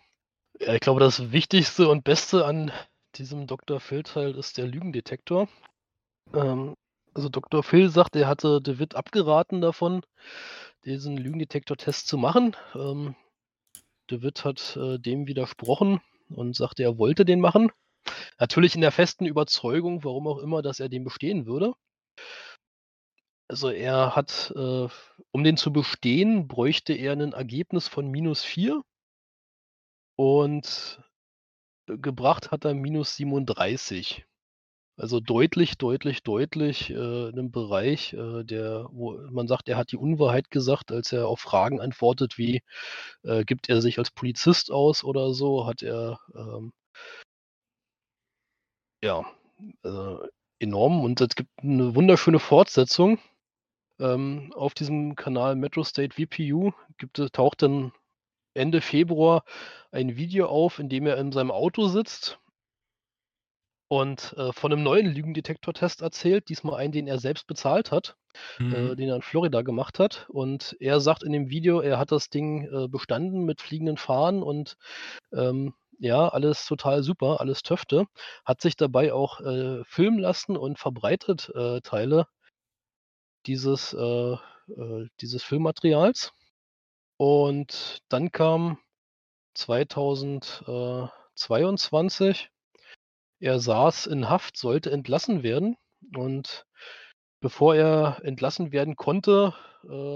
Ja, ich glaube, das Wichtigste und Beste an diesem Dr. Phil-Teil ist der Lügendetektor. Ähm, also Dr. Phil sagt, er hatte David abgeraten davon, diesen Lügendetektor-Test zu machen. Ähm, David hat äh, dem widersprochen und sagte, er wollte den machen. Natürlich in der festen Überzeugung, warum auch immer, dass er den bestehen würde. Also er hat, äh, um den zu bestehen, bräuchte er ein Ergebnis von minus 4. Und äh, gebracht hat er minus 37. Also deutlich, deutlich, deutlich äh, in 'nem Bereich, äh, der wo man sagt, er hat die Unwahrheit gesagt, als er auf Fragen antwortet wie, äh, gibt er sich als Polizist aus oder so, hat er, ähm ja, äh, enorm. Und es gibt eine wunderschöne Fortsetzung. Ähm, auf diesem Kanal Metro State VPU gibt taucht dann Ende Februar ein Video auf, in dem er in seinem Auto sitzt und, äh, von einem neuen Lügendetektortest erzählt, diesmal einen, den er selbst bezahlt hat, äh, Mhm. den er in Florida gemacht hat. Und er sagt in dem Video, er hat das Ding, äh, bestanden mit fliegenden Fahnen und, ähm, ja, alles total super, alles Töfte. Hat sich dabei auch, äh, filmen lassen und verbreitet, äh, Teile dieses, äh, äh, dieses Filmmaterials. Und dann kam 2022 er saß in Haft, sollte entlassen werden und bevor er entlassen werden konnte, äh,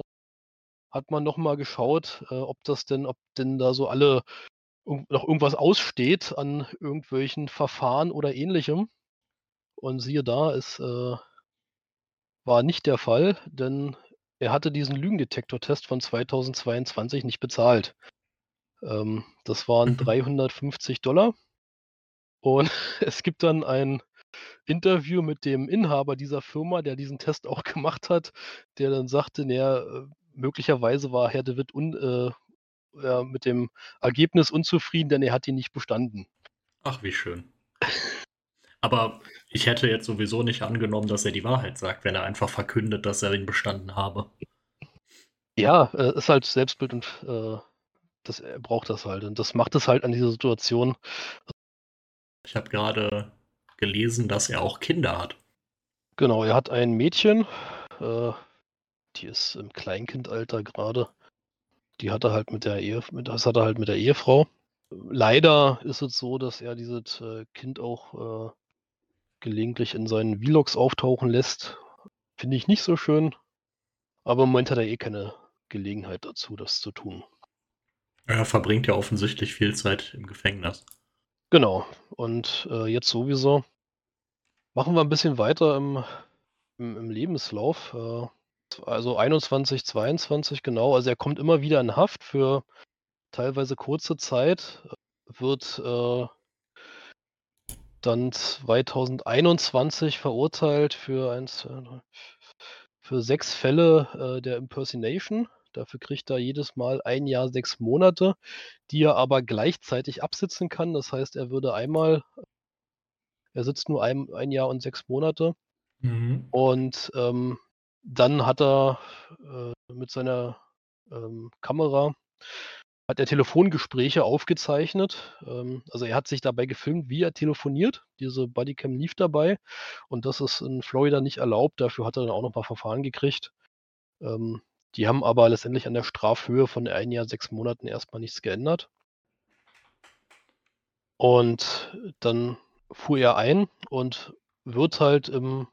hat man noch mal geschaut, äh, ob das denn ob denn da so alle noch irgendwas aussteht an irgendwelchen Verfahren oder Ähnlichem. Und siehe da, es, äh war nicht der Fall, denn er hatte diesen Lügendetektortest von 2022 nicht bezahlt. Ähm, das waren Mhm. 350 Und es gibt dann ein Interview mit dem Inhaber dieser Firma, der diesen Test auch gemacht hat, der dann sagte, na ja, äh, möglicherweise war Herr de Witt un äh, ja, mit dem Ergebnis unzufrieden, denn er hat ihn nicht bestanden. Ach, wie schön. Aber ich hätte jetzt sowieso nicht angenommen, dass er die Wahrheit sagt, wenn er einfach verkündet, dass er ihn bestanden habe. Ja, äh, ist halt Selbstbild und, äh, das er braucht das halt und das macht es halt an dieser Situation Ich habe gerade gelesen, dass er auch Kinder hat. Genau, er hat ein Mädchen, äh, die ist im Kleinkindalter gerade. Die hat er halt mit der Ehe mit das hat er halt mit der Ehefrau. Leider ist es so, dass er dieses, äh, Kind auch, äh, gelegentlich in seinen Vlogs auftauchen lässt. Finde ich nicht so schön, aber im Moment hat er eh keine Gelegenheit dazu, das zu tun. Er verbringt ja offensichtlich viel Zeit im Gefängnis. Genau. Und, äh, jetzt sowieso. Machen wir ein bisschen weiter im im im Lebenslauf. Äh, also 21, 22, genau. Also, er kommt immer wieder in Haft für teilweise kurze Zeit, wird, äh dann 2021 verurteilt für 1, 2, 3 für 6 Fälle, äh, der Impersonation. Dafür kriegt er jedes Mal 1 Jahr, 6 Monate, die er aber gleichzeitig absitzen kann. Das heißt, er würde einmal er sitzt nur ein 1 Jahr und 6 Monate Mhm. und, ähm, dann hat er, äh, mit seiner, ähm, Kamera hat er Telefongespräche aufgezeichnet. Ähm, also, er hat sich dabei gefilmt, wie er telefoniert. Diese Bodycam lief dabei und das ist in Florida nicht erlaubt. Dafür hat er dann auch noch mal Verfahren gekriegt. Ähm, die haben aber letztendlich an der Strafhöhe von 1 Jahr, 6 Monaten erst mal nichts geändert. Und dann fuhr er ein und wird halt im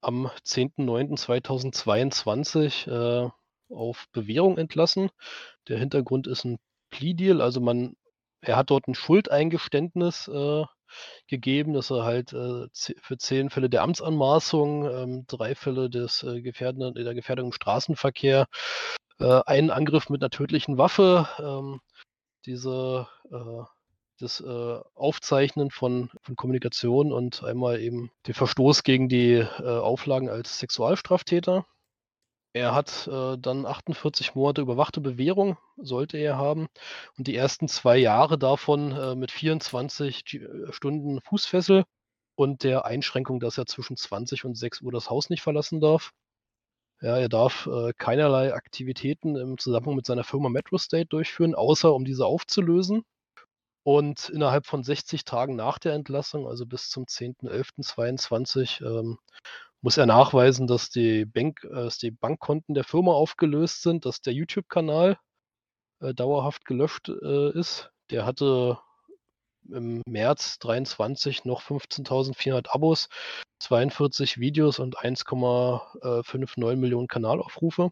am 10.09.2022 äh, auf Bewährung entlassen. Der Hintergrund ist ein Plea Deal, also man er hat dort ein Schuldeingeständnis äh, gegeben, dass er halt äh, für zehn Fälle der Amtsanmaßung, ähm, drei Fälle des äh, Gefährden, der Gefährdung im Straßenverkehr, äh, einen Angriff mit einer tödlichen Waffe, ähm, diese äh, das äh, Aufzeichnen von, von Kommunikation und einmal eben den Verstoß gegen die äh, Auflagen als Sexualstraftäter. Er hat äh, dann 48 Monate überwachte Bewährung, sollte er haben. Und die ersten zwei Jahre davon äh, mit 24 äh, Stunden Fußfessel und der Einschränkung, dass er zwischen 20 und 6 Uhr das Haus nicht verlassen darf. Ja, er darf äh, keinerlei Aktivitäten im Zusammenhang mit seiner Firma MetroState durchführen, außer um diese aufzulösen. Und innerhalb von 60 Tagen nach der Entlassung, also bis zum 10.11.22, ähm, muss er nachweisen, dass die, Bank, äh, dass die Bankkonten der Firma aufgelöst sind, dass der YouTube-Kanal äh, dauerhaft gelöscht äh, ist. Der hatte im März 23 noch 15.400 Abos, 42 Videos und 1,59 Millionen Kanalaufrufe.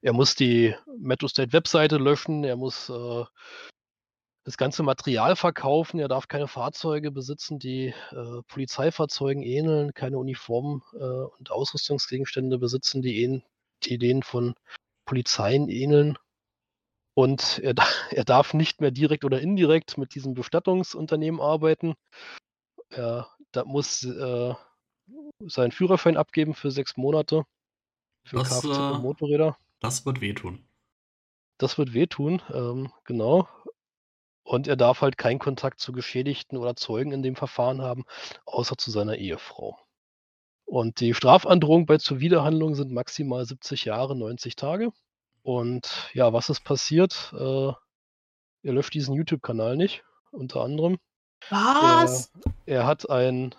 Er muss die MetroState-Webseite löschen, er muss äh, das ganze Material verkaufen. Er darf keine Fahrzeuge besitzen, die äh, Polizeifahrzeugen ähneln, keine Uniformen äh, und Ausrüstungsgegenstände besitzen, die, ähn die denen von Polizeien ähneln. Und er, er, darf nicht mehr direkt oder indirekt mit diesem Bestattungsunternehmen arbeiten. Er da muss äh, seinen Führerschein abgeben für sechs Monate für das, Kfz und äh, Motorräder. Das wird wehtun. Das wird wehtun, ähm, genau. Und er darf halt keinen Kontakt zu Geschädigten oder Zeugen in dem Verfahren haben, außer zu seiner Ehefrau. Und die Strafandrohung bei Zuwiderhandlung sind maximal 70 Jahre, 90 Tage. Und ja, was ist passiert? Äh, er löscht diesen YouTube-Kanal nicht, unter anderem. Was? Er, er, hat ein,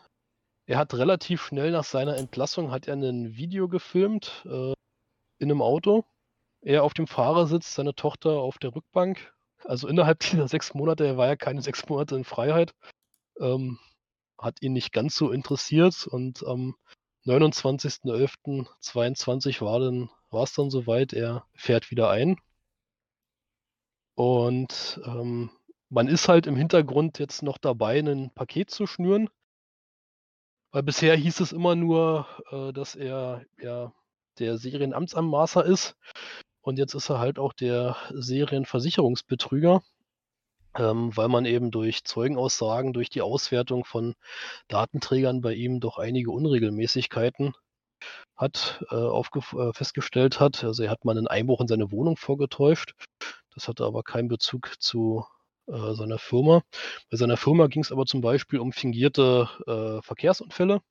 er hat relativ schnell nach seiner Entlassung hat er ein Video gefilmt äh, in einem Auto. Er auf dem Fahrersitz, seine Tochter auf der Rückbank also innerhalb dieser sechs Monate, er war ja keine sechs Monate in Freiheit, ähm, hat ihn nicht ganz so interessiert und am 29.11.22 war, dann, war es dann soweit, er fährt wieder ein. Und ähm, man ist halt im Hintergrund jetzt noch dabei, ein Paket zu schnüren. Weil bisher hieß es immer nur, äh, dass er ja der Serienamtsanmaßer ist. Und jetzt ist er halt auch der Serienversicherungsbetrüger, ähm, weil man eben durch Zeugenaussagen, durch die Auswertung von Datenträgern bei ihm doch einige Unregelmäßigkeiten hat, äh, äh, festgestellt hat. Also er hat mal einen Einbruch in seine Wohnung vorgetäuscht. Das hatte aber keinen Bezug zu äh, seiner Firma. Bei seiner Firma ging es aber zum Beispiel um fingierte äh, Verkehrsunfälle,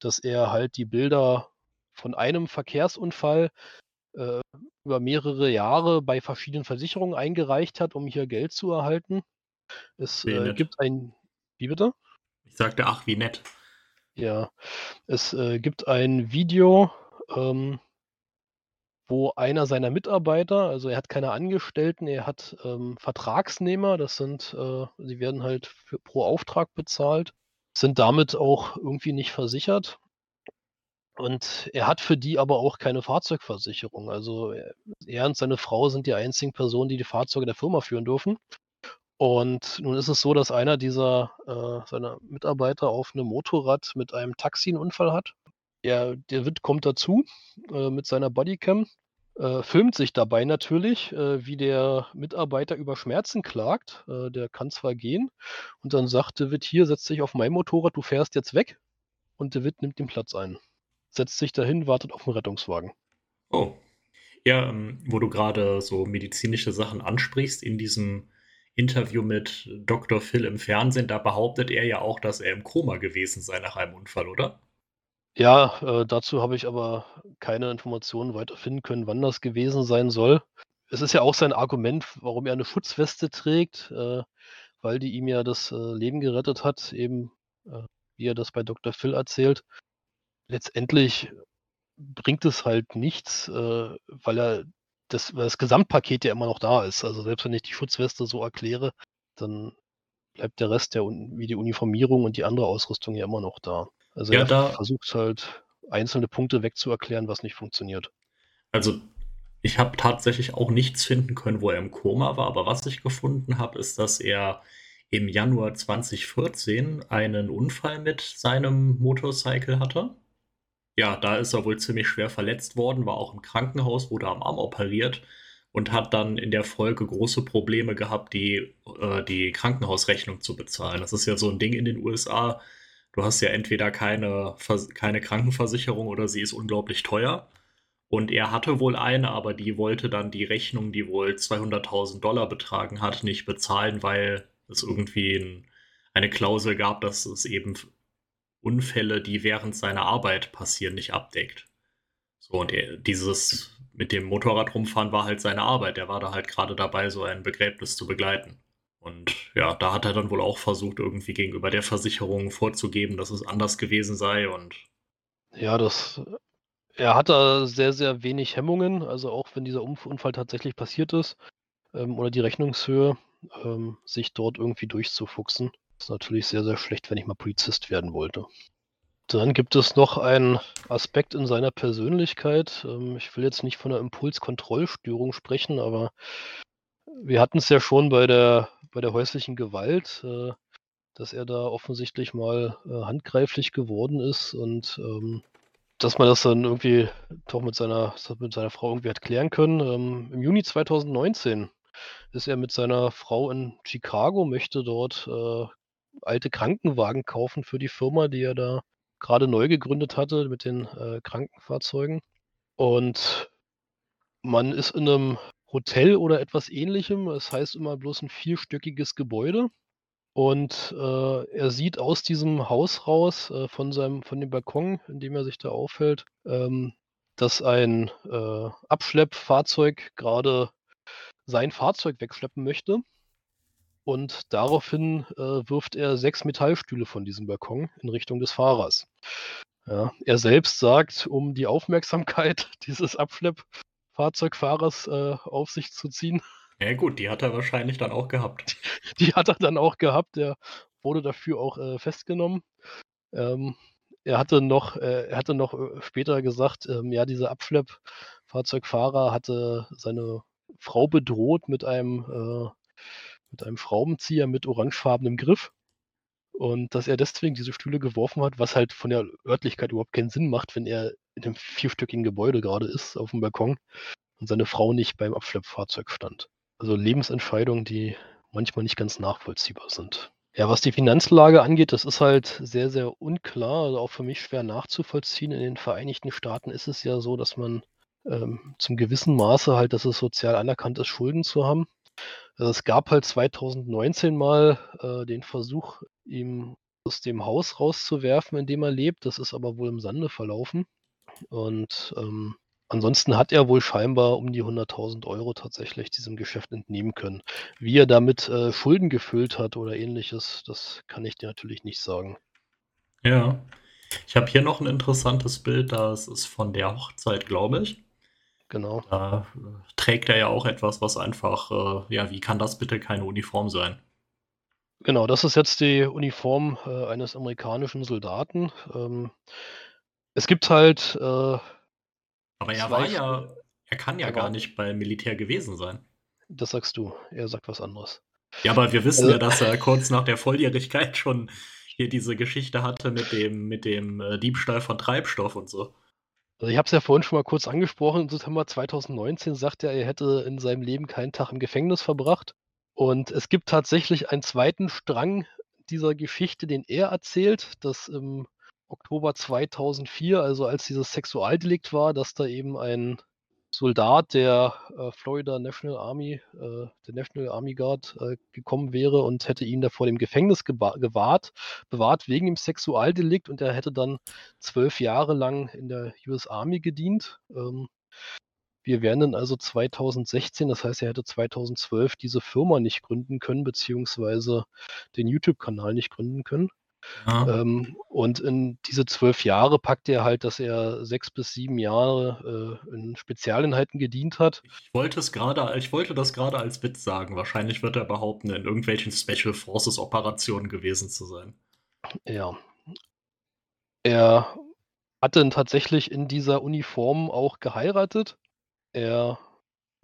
dass er halt die Bilder von einem Verkehrsunfall äh, über mehrere Jahre bei verschiedenen Versicherungen eingereicht hat, um hier Geld zu erhalten. Es äh, gibt ein. Wie bitte? Ich sagte, ach, wie nett. Ja, es äh, gibt ein Video, ähm, wo einer seiner Mitarbeiter, also er hat keine Angestellten, er hat ähm, Vertragsnehmer, das sind, äh, sie werden halt für, pro Auftrag bezahlt, sind damit auch irgendwie nicht versichert. Und er hat für die aber auch keine Fahrzeugversicherung. Also äh, er und seine Frau sind die einzigen Personen, die die Fahrzeuge der Firma führen dürfen. Und nun ist es so, dass einer dieser äh, seiner Mitarbeiter auf einem Motorrad mit einem Taxi einen Unfall hat. Er, der Witt kommt dazu äh, mit seiner Bodycam, äh, filmt sich dabei natürlich, äh, wie der Mitarbeiter über Schmerzen klagt. Äh, der kann zwar gehen und dann sagt der Witt, hier, setz dich auf mein Motorrad, du fährst jetzt weg. Und der Witt nimmt den Platz ein setzt sich dahin, wartet auf den Rettungswagen. Oh. Ja, ähm, wo du gerade so medizinische Sachen ansprichst, in diesem Interview mit Dr. Phil im Fernsehen, da behauptet er ja auch, dass er im Koma gewesen sei nach einem Unfall, oder? Ja, äh, dazu habe ich aber keine Informationen weiter finden können, wann das gewesen sein soll. Es ist ja auch sein Argument, warum er eine Schutzweste trägt, äh, weil die ihm ja das äh, Leben gerettet hat, eben äh, wie er das bei Dr. Phil erzählt letztendlich bringt es halt nichts, äh, weil er das, weil das Gesamtpaket ja immer noch da ist. Also selbst wenn ich die Schutzweste so erkläre, dann bleibt der Rest der wie die Uniformierung und die andere Ausrüstung ja immer noch da. Also Ja, er da- versucht halt einzelne Punkte wegzuerklären, was nicht funktioniert. Also, ich habe tatsächlich auch nichts finden können, wo er im Koma war, aber was ich gefunden habe, ist, dass er im Januar 2014 einen Unfall mit seinem Motorcycle hatte. Ja, da ist er wohl ziemlich schwer verletzt worden, war auch im Krankenhaus, wurde am Arm operiert und hat dann in der Folge große Probleme gehabt, die, äh, die Krankenhausrechnung zu bezahlen. Das ist ja so ein Ding in den USA. Du hast ja entweder keine, keine Krankenversicherung oder sie ist unglaublich teuer. Und er hatte wohl eine, aber die wollte dann die Rechnung, die wohl 200.000 Dollar betragen hat, nicht bezahlen, weil es irgendwie ein, eine Klausel gab, dass es eben Unfälle, die während seiner Arbeit passieren, nicht abdeckt. So, und er, dieses mit dem Motorrad rumfahren war halt seine Arbeit. Er war da halt gerade dabei, so ein Begräbnis zu begleiten. Und ja, da hat er dann wohl auch versucht, irgendwie gegenüber der Versicherung vorzugeben, dass es anders gewesen sei. Und Ja, das er hat da sehr, sehr wenig Hemmungen, also auch wenn dieser Unf Unfall tatsächlich passiert ist, ähm, oder die Rechnungshöhe, ähm, sich dort irgendwie durchzufuchsen. Ist natürlich sehr, sehr schlecht, wenn ich mal Polizist werden wollte. Dann gibt es noch einen Aspekt in seiner Persönlichkeit. Ähm, ich will jetzt nicht von einer Impulskontrollstörung sprechen, aber wir hatten es ja schon bei der bei der häuslichen Gewalt, äh, dass er da offensichtlich mal, äh, handgreiflich geworden ist und, ähm, dass man das dann irgendwie doch mit seiner mit seiner Frau irgendwie hat klären können. Ähm, im Juni 2019 ist er mit seiner Frau in Chicago, möchte dort, äh, alte Krankenwagen kaufen für die Firma, die er da grade neu gegründet hatte mit den, äh, Krankenfahrzeugen. Und man ist in 'nem Hotel oder etwas Ähnlichem. Es heißt immer bloß 'n vierstöckiges Gebäude. Und, äh, er sieht aus diesem Haus raus, äh, von seinem von dem Balkon, in dem er sich da aufhält, ähm, dass ein, äh, Abschleppfahrzeug grade sein Fahrzeug wegschleppen möchte. Und daraufhin, äh, wirft er 6 Metallstühle von diesem Balkon in Richtung des Fahrers. Ja, er selbst sagt, um die Aufmerksamkeit dieses Abschleppfahrzeugfahrers, äh, auf sich zu ziehen ja gut, die hat er wahrscheinlich dann auch gehabt. Die hat er dann auch gehabt. Der wurde dafür auch, äh, festgenommen. Ähm, er hatte noch äh, er hatte noch, äh, später gesagt, ähm, ja, dieser Abschleppfahrzeugfahrer hatte seine Frau bedroht mit einem äh, mit einem Schraubenzieher mit orangefarbenem Griff. Und dass er deswegen diese Stühle geworfen hat, was halt von der Örtlichkeit überhaupt keinen Sinn macht, wenn er in 'nem vierstöckigen Gebäude grade ist aufm Balkon und seine Frau nicht beim Abschleppfahrzeug stand. Also Lebensentscheidungen, die manchmal nicht ganz nachvollziehbar sind. Ja, was die Finanzlage angeht, das ist halt sehr, sehr unklar, also auch für mich schwer nachzuvollziehen. In den Vereinigten Staaten ist es ja so, dass man, ähm, zum gewissen Maße halt dass es sozial anerkannt ist, Schulden zu haben. Also, es gab halt 2019 mal, äh, den Versuch, ihn aus dem Haus rauszuwerfen, in dem er lebt. Das ist aber wohl im Sande verlaufen. Und, ähm, ansonsten hat er wohl scheinbar um die 100.000 € tatsächlich diesem Geschäft entnehmen können. Wie er damit, äh, Schulden gefüllt hat oder Ähnliches, das kann ich dir natürlich nicht sagen. Ja. Ich habe hier noch 'n interessantes Bild, das ist von der Hochzeit, glaube ich. Genau. Da, äh, trägt er ja auch etwas, was einfach äh, ja, wie kann das bitte keine Uniform sein? Genau, das ist jetzt die Uniform, äh, eines amerikanischen Soldaten. Ähm, es gibt halt, äh Aber er 2 war ja er kann ja gar nicht beim Militär gewesen sein. Das sagst du. Er sagt was anderes. Ja, aber wir wissen Also ja, dass er kurz nach der Volljährigkeit schon hier diese Geschichte hatte mit dem mit dem, äh, Diebstahl von Treibstoff und so. Also, ich habe es ja vorhin schon mal kurz angesprochen. Im September 2019 sagt er, er hätte in seinem Leben keinen Tag im Gefängnis verbracht. Und es gibt tatsächlich einen 2. Strang dieser Geschichte, den er erzählt, dass im Oktober 2004, also als dieses Sexualdelikt war, dass da eben ein Soldat der, äh, Florida National Army äh, der National Army Guard, äh, gekommen wäre und hätte ihn da vor dem Gefängnis gewahrt bewahrt wegen dem Sexualdelikt und er hätte dann 12 Jahre lang in der US Army gedient. Ähm, wir wären dann also 2016 das heißt, er hätte 2012 diese Firma nicht gründen können, beziehungsweise den YouTube-Kanal nicht gründen können. Ja. Ähm, und in diese zwölf Jahre packt er halt, dass er sechs bis sieben Jahre äh, in Spezialeinheiten gedient hat. Ich wollte es gerade, ich wollte das gerade als Witz sagen. Wahrscheinlich wird er behaupten, in irgendwelchen Special Forces Operationen gewesen zu sein. Ja. Er hat dann tatsächlich in dieser Uniform auch geheiratet. Er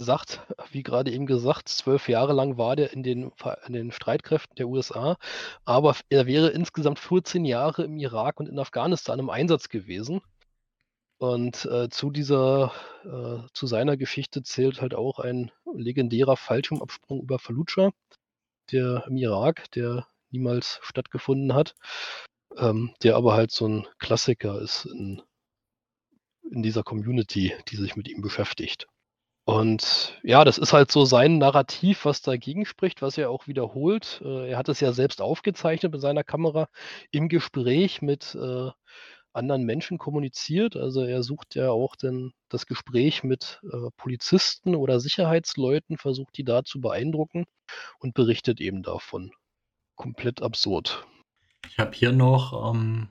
sagt, wie gerade eben gesagt, zwölf Jahre lang war der in den, in den Streitkräften der USA, aber er wäre insgesamt 14 Jahre im Irak und in Afghanistan im Einsatz gewesen. Und äh, zu dieser, äh, zu seiner Geschichte zählt halt auch ein legendärer Fallschirmabsprung über Fallujah, der im Irak, der niemals stattgefunden hat, ähm, der aber halt so ein Klassiker ist in, in dieser Community, die sich mit ihm beschäftigt. Und ja, das ist halt so sein Narrativ, was dagegen spricht, was er auch wiederholt. Äh, er hat es ja selbst aufgezeichnet mit seiner Kamera, im Gespräch mit äh, anderen Menschen kommuniziert. Also er sucht ja auch dann das Gespräch mit äh, Polizisten oder Sicherheitsleuten, versucht die da zu beeindrucken und berichtet eben davon. Komplett absurd. Ich habe hier noch, ähm,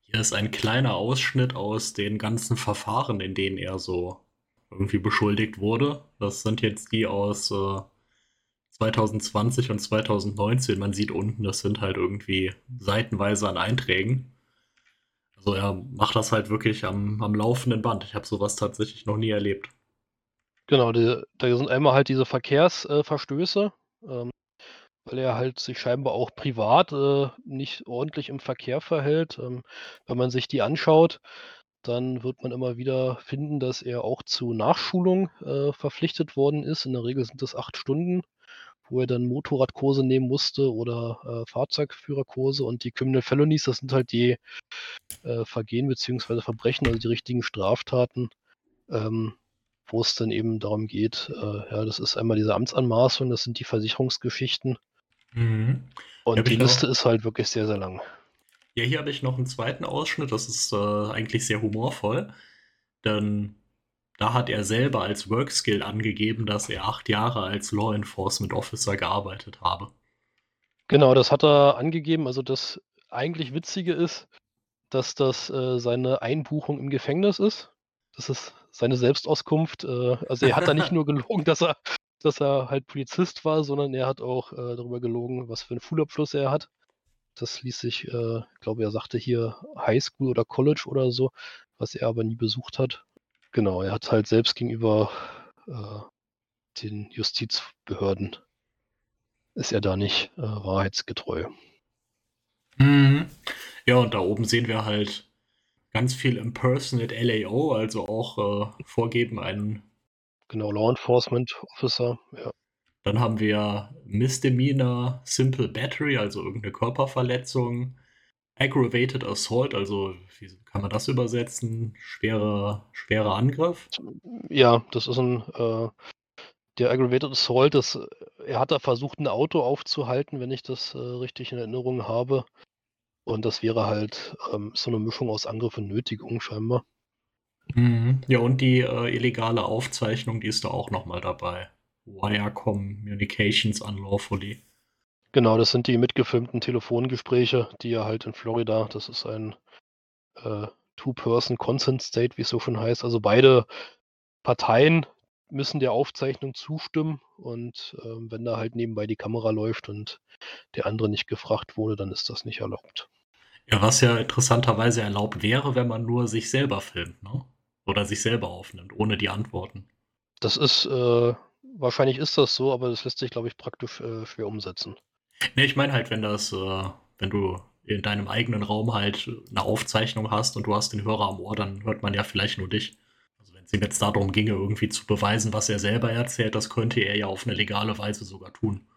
hier ist ein kleiner Ausschnitt aus den ganzen Verfahren, in denen er so irgendwie beschuldigt wurde. Das sind jetzt die aus äh, 2020 und 2019. Man sieht unten, das sind halt irgendwie seitenweise an Einträgen. Also er macht das halt wirklich am, am laufenden Band. Ich habe sowas tatsächlich noch nie erlebt. Genau, die, da sind einmal halt diese Verkehrsverstöße, äh, ähm, weil er halt sich scheinbar auch privat äh, nicht ordentlich im Verkehr verhält. Ähm, wenn man sich die anschaut, dann wird man immer wieder finden, dass er auch zu Nachschulung äh, verpflichtet worden ist. In der Regel sind das acht Stunden, wo er dann Motorradkurse nehmen musste oder äh, Fahrzeugführerkurse. Und die Criminal Felonies, das sind halt die äh, Vergehen bzw. Verbrechen, also die richtigen Straftaten, ähm, wo es dann eben darum geht, äh, ja, das ist einmal diese Amtsanmaßung, das sind die Versicherungsgeschichten. Mhm. Und die Liste ist halt wirklich sehr, sehr lang. Ja, hier habe ich noch einen zweiten Ausschnitt, das ist äh, eigentlich sehr humorvoll, denn da hat er selber als Workskill angegeben, dass er acht Jahre als Law Enforcement Officer gearbeitet habe. Genau, das hat er angegeben. Also das eigentlich Witzige ist, dass das äh, seine Einbuchung im Gefängnis ist. Das ist seine Selbstauskunft. Äh, also er hat da nicht nur gelogen, dass er, dass er halt Polizist war, sondern er hat auch äh, darüber gelogen, was für einen Schulabschluss er hat. Das ließ sich, äh, glaube er sagte hier Highschool oder College oder so, was er aber nie besucht hat. Genau, er hat halt selbst gegenüber äh, den Justizbehörden ist er da nicht äh, wahrheitsgetreu. Mhm. Ja, und da oben sehen wir halt ganz viel Impersonate LAO, also auch äh, vorgeben einen. Genau, Law Enforcement Officer, ja. Dann haben wir Misdemeanor Simple Battery, also irgendeine Körperverletzung. Aggravated Assault, also wie kann man das übersetzen? Schwerer, schwerer Angriff? Ja, das ist ein äh, der Aggravated Assault, das, er hat da versucht, ein Auto aufzuhalten, wenn ich das äh, richtig in Erinnerung habe. Und das wäre halt ähm, so eine Mischung aus Angriff und Nötigung scheinbar. Mhm. Ja, und die äh, illegale Aufzeichnung, die ist da auch nochmal dabei. Wire Communications Unlawfully. Genau, das sind die mitgefilmten Telefongespräche, die er halt in Florida, das ist ein äh, Two-Person-Consent-State, wie es so schon heißt. Also beide Parteien müssen der Aufzeichnung zustimmen und äh, wenn da halt nebenbei die Kamera läuft und der andere nicht gefragt wurde, dann ist das nicht erlaubt. Ja, was ja interessanterweise erlaubt wäre, wenn man nur sich selber filmt, ne? Oder sich selber aufnimmt, ohne die Antworten. Das ist äh, wahrscheinlich ist das so, aber das lässt sich, glaube ich, praktisch äh, schwer umsetzen. Nee, ich meine halt, wenn das, äh, wenn du in deinem eigenen Raum halt eine Aufzeichnung hast und du hast den Hörer am Ohr, dann hört man ja vielleicht nur dich. Also wenn es ihm jetzt darum ginge, irgendwie zu beweisen, was er selber erzählt, das könnte er ja auf eine legale Weise sogar tun.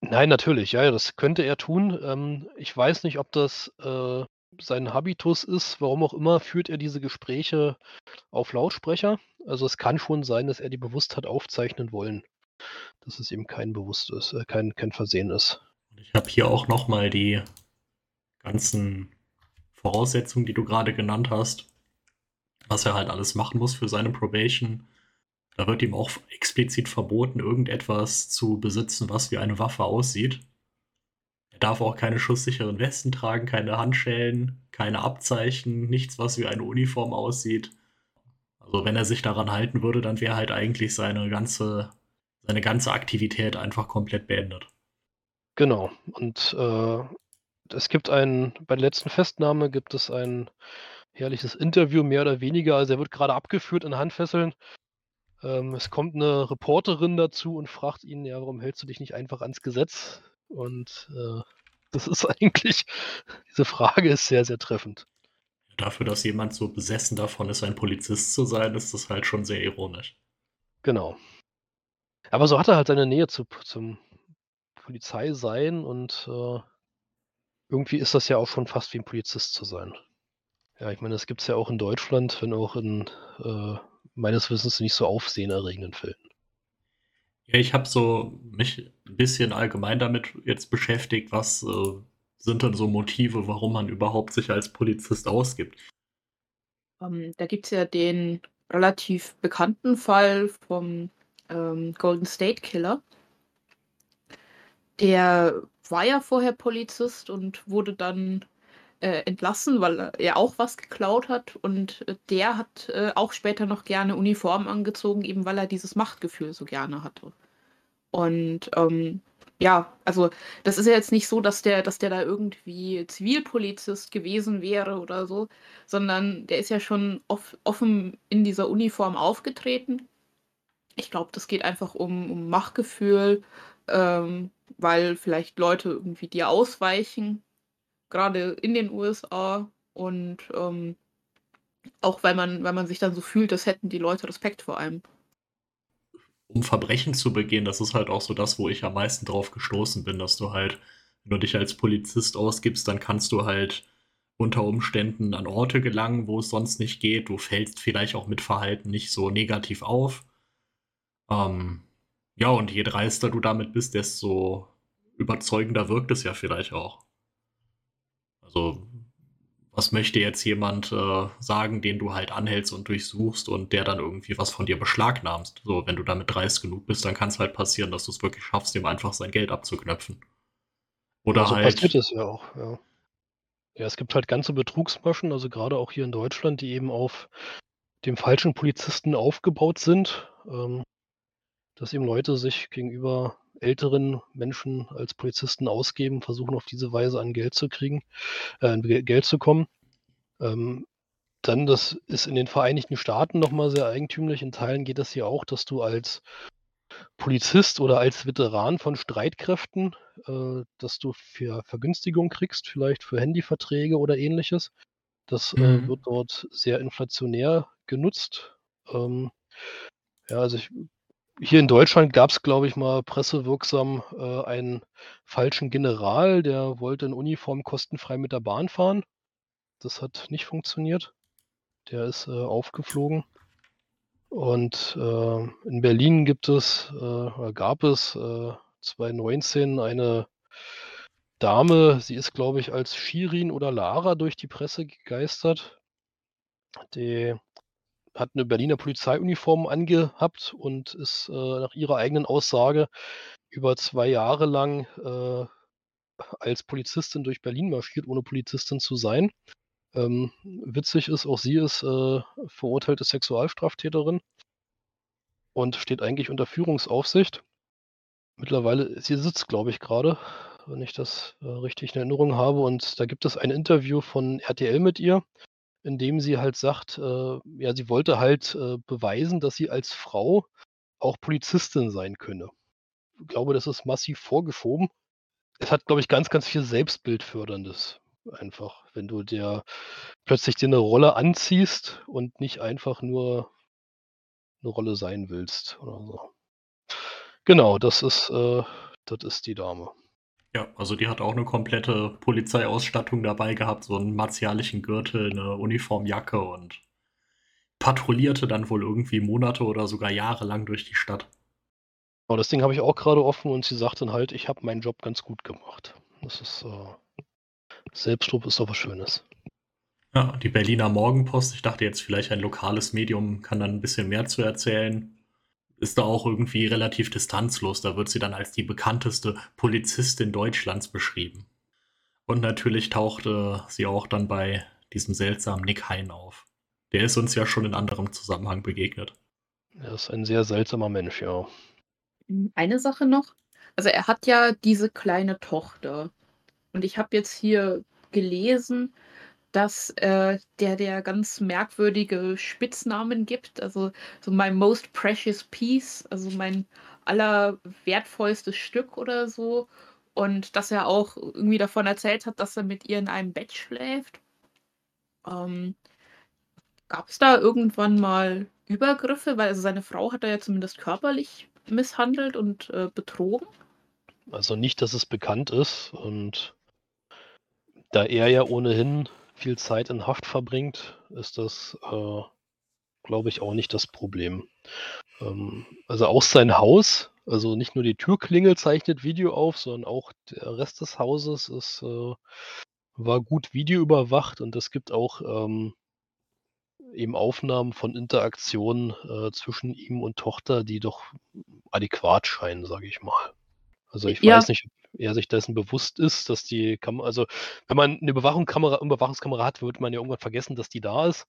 Nein, natürlich, ja, das könnte er tun. Ähm, ich weiß nicht, ob das äh, sein Habitus ist, warum auch immer, führt er diese Gespräche auf Lautsprecher. Also es kann schon sein, dass er die bewusst hat aufzeichnen wollen. Dass es ihm kein bewusst ist, äh, kein, kein Versehen ist. Ich habe hier auch nochmal die ganzen Voraussetzungen, die du gerade genannt hast, was er halt alles machen muss für seine Probation. Da wird ihm auch explizit verboten, irgendetwas zu besitzen, was wie eine Waffe aussieht. Er darf auch keine schusssicheren Westen tragen, keine Handschellen, keine Abzeichen, nichts, was wie eine Uniform aussieht. Also wenn er sich daran halten würde, dann wäre halt eigentlich seine ganze, seine ganze Aktivität einfach komplett beendet. Genau. Und äh, es gibt ein, bei der letzten Festnahme gibt es ein herrliches Interview, mehr oder weniger. Also er wird gerade abgeführt in Handfesseln. Ähm, es kommt eine Reporterin dazu und fragt ihn, ja, warum hältst du dich nicht einfach ans Gesetz? Und äh, das ist eigentlich, diese Frage ist sehr, sehr treffend. Dafür, dass jemand so besessen davon ist, ein Polizist zu sein, ist das halt schon sehr ironisch. Genau. Aber so hat er halt seine Nähe zu, zum Polizei sein und äh, irgendwie ist das ja auch schon fast wie ein Polizist zu sein. Ja, ich meine, das gibt es ja auch in Deutschland, wenn auch in äh, meines Wissens nicht so aufsehenerregenden Fällen. Ja, ich habe so mich ein bisschen allgemein damit jetzt beschäftigt, was äh, sind denn so Motive, warum man überhaupt sich als Polizist ausgibt. Ähm, da gibt es ja den relativ bekannten Fall vom ähm, Golden State Killer. Der war ja vorher Polizist und wurde dann äh, entlassen, weil er auch was geklaut hat. Und äh, der hat äh, auch später noch gerne Uniformen angezogen, eben weil er dieses Machtgefühl so gerne hatte. Und ähm, ja, also das ist ja jetzt nicht so, dass der, dass der da irgendwie Zivilpolizist gewesen wäre oder so, sondern der ist ja schon off offen in dieser Uniform aufgetreten. Ich glaube, das geht einfach um, um Machtgefühl, ähm, weil vielleicht Leute irgendwie dir ausweichen gerade in den USA und ähm, auch weil man, weil man sich dann so fühlt, dass hätten die Leute Respekt vor einem. Um Verbrechen zu begehen, das ist halt auch so das, wo ich am meisten drauf gestoßen bin, dass du halt, wenn du dich als Polizist ausgibst, dann kannst du halt unter Umständen an Orte gelangen, wo es sonst nicht geht. Du fällst vielleicht auch mit Verhalten nicht so negativ auf. Ähm, ja, und je dreister du damit bist, desto überzeugender wirkt es ja vielleicht auch. Also, was möchte jetzt jemand äh, sagen, den du halt anhältst und durchsuchst und der dann irgendwie was von dir beschlagnahmst? So, wenn du damit dreist genug bist, dann kann es halt passieren, dass du es wirklich schaffst, ihm einfach sein Geld abzuknöpfen. Oder ja, so halt. passiert es ja auch, ja. Ja, es gibt halt ganze Betrugsmaschen, also gerade auch hier in Deutschland, die eben auf dem falschen Polizisten aufgebaut sind. Ähm, dass eben Leute sich gegenüber älteren Menschen als Polizisten ausgeben, versuchen auf diese Weise an Geld zu kriegen, äh, Geld zu kommen. Ähm, dann, das ist in den Vereinigten Staaten nochmal sehr eigentümlich. In Teilen geht das hier auch, dass du als Polizist oder als Veteran von Streitkräften, äh, dass du für Vergünstigung kriegst, vielleicht für Handyverträge oder ähnliches. Das äh, mhm. äh, wird dort sehr inflationär genutzt. Ähm, ja, also ich hier in Deutschland gab es, glaube ich, mal pressewirksam äh, einen falschen General, der wollte in Uniform kostenfrei mit der Bahn fahren. Das hat nicht funktioniert. Der ist äh, aufgeflogen. Und äh, in Berlin gibt es äh, gab es äh, 2019 eine Dame, sie ist, glaube ich, als Shirin oder Lara durch die Presse gegeistert. Die hat eine Berliner Polizeiuniform angehabt und ist äh, nach ihrer eigenen Aussage über zwei Jahre lang äh, als Polizistin durch Berlin marschiert, ohne Polizistin zu sein. Ähm, witzig ist, auch sie ist äh, verurteilte Sexualstraftäterin und steht eigentlich unter Führungsaufsicht. Mittlerweile, sie sitzt, glaube ich, gerade, wenn ich das äh, richtig in Erinnerung habe. Und da gibt es ein Interview von RTL mit ihr, indem sie halt sagt, äh, ja, sie wollte halt äh, beweisen, dass sie als Frau auch Polizistin sein könne. Ich glaube, das ist massiv vorgeschoben. Es hat, glaube ich, ganz, ganz viel Selbstbildförderndes einfach, wenn du dir plötzlich dir eine Rolle anziehst und nicht einfach nur eine Rolle sein willst oder so. Genau, das ist, äh, das ist die Dame. Ja, also die hat auch eine komplette Polizeiausstattung dabei gehabt, so einen martialischen Gürtel, eine Uniformjacke und patrouillierte dann wohl irgendwie Monate oder sogar Jahre lang durch die Stadt. Oh, das Ding habe ich auch gerade offen und sie sagt dann halt, ich habe meinen Job ganz gut gemacht. Das ist äh, Selbstlob ist doch was Schönes. Ja, die Berliner Morgenpost, ich dachte jetzt vielleicht ein lokales Medium kann dann ein bisschen mehr zu erzählen ist da auch irgendwie relativ distanzlos. Da wird sie dann als die bekannteste Polizistin Deutschlands beschrieben. Und natürlich tauchte sie auch dann bei diesem seltsamen Nick Hein auf. Der ist uns ja schon in anderem Zusammenhang begegnet. Er ist ein sehr seltsamer Mensch, ja. Eine Sache noch. Also er hat ja diese kleine Tochter. Und ich habe jetzt hier gelesen, dass äh, der der ganz merkwürdige Spitznamen gibt. Also so my most precious piece, also mein allerwertvollstes Stück oder so. Und dass er auch irgendwie davon erzählt hat, dass er mit ihr in einem Bett schläft. Ähm, Gab es da irgendwann mal Übergriffe? Weil also seine Frau hat er ja zumindest körperlich misshandelt und äh, betrogen. Also nicht, dass es bekannt ist. Und da er ja ohnehin viel Zeit in Haft verbringt, ist das, äh, glaube ich, auch nicht das Problem. Ähm, also auch sein Haus, also nicht nur die Türklingel zeichnet Video auf, sondern auch der Rest des Hauses ist, äh, war gut videoüberwacht und es gibt auch ähm, eben Aufnahmen von Interaktionen äh, zwischen ihm und Tochter, die doch adäquat scheinen, sage ich mal. Also ich Ja. weiß nicht, ob er sich dessen bewusst ist, dass die Kamera, also wenn man eine Überwachungskamera, Überwachungskamera hat, wird man ja irgendwann vergessen, dass die da ist.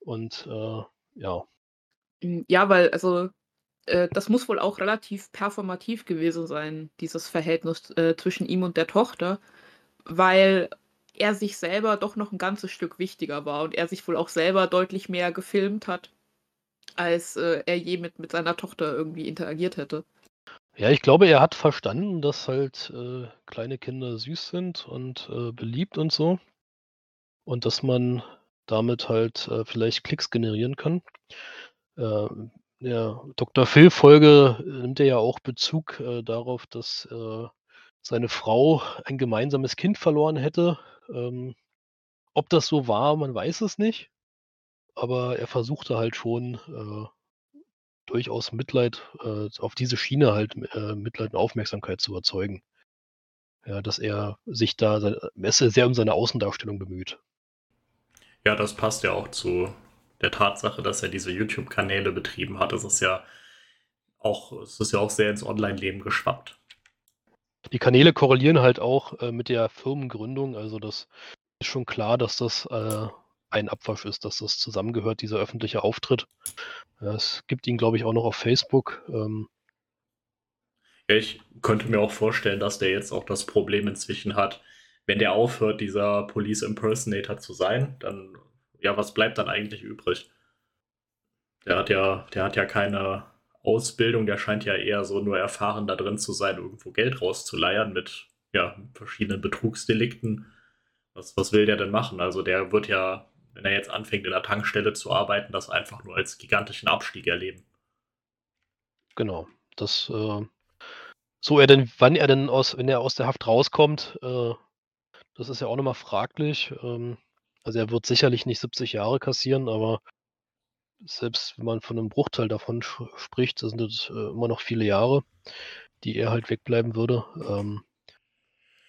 Und äh, ja, Hm, ja, weil also, äh, das muss wohl auch relativ performativ gewesen sein, dieses Verhältnis, äh, zwischen ihm und der Tochter, weil er sich selber doch noch ein ganzes Stück wichtiger war und er sich wohl auch selber deutlich mehr gefilmt hat, als, äh, er je mit mit seiner Tochter irgendwie interagiert hätte. Ja, ich glaube, er hat verstanden, dass halt äh, kleine Kinder süß sind und äh, beliebt und so. Und dass man damit halt äh, vielleicht Klicks generieren kann. Äh, der Dr. Phil-Folge nimmt er ja auch Bezug äh, darauf, dass äh, seine Frau ein gemeinsames Kind verloren hätte. Ähm, ob das so war, man weiß es nicht. Aber er versuchte halt schon äh, durchaus Mitleid äh, auf diese Schiene halt äh, Mitleid und Aufmerksamkeit zu erzeugen. Ja, dass er sich da er ist sehr um seine Außendarstellung bemüht. Ja, das passt ja auch zu der Tatsache, dass er diese YouTube-Kanäle betrieben hat. Es ist ja auch, es ist ja auch sehr ins Online-Leben geschwappt. Die Kanäle korrelieren halt auch äh, mit der Firmengründung. Also das ist schon klar, dass das äh, ein Abwasch ist, dass das zusammengehört, dieser öffentliche Auftritt. Es gibt ihn, glaube ich, auch noch auf Facebook. Ähm, ich könnte mir auch vorstellen, dass der jetzt auch das Problem inzwischen hat, wenn der aufhört, dieser Police Impersonator zu sein, dann, ja, was bleibt dann eigentlich übrig? Der hat ja, der hat ja keine Ausbildung, der scheint ja eher so nur erfahren da drin zu sein, irgendwo Geld rauszuleiern mit, ja, verschiedenen Betrugsdelikten. Was, was will der denn machen? Also der wird ja, wenn er jetzt anfängt, in der Tankstelle zu arbeiten, das einfach nur als gigantischen Abstieg erleben. genau. Das, äh, so er denn, wann er denn aus, wenn er aus der Haft rauskommt, äh, das ist ja auch nochmal fraglich. Ähm, also er wird sicherlich nicht 70 Jahre kassieren, aber selbst wenn man von einem Bruchteil davon spricht, das sind das, äh, immer noch viele Jahre, die er halt wegbleiben würde. Ähm,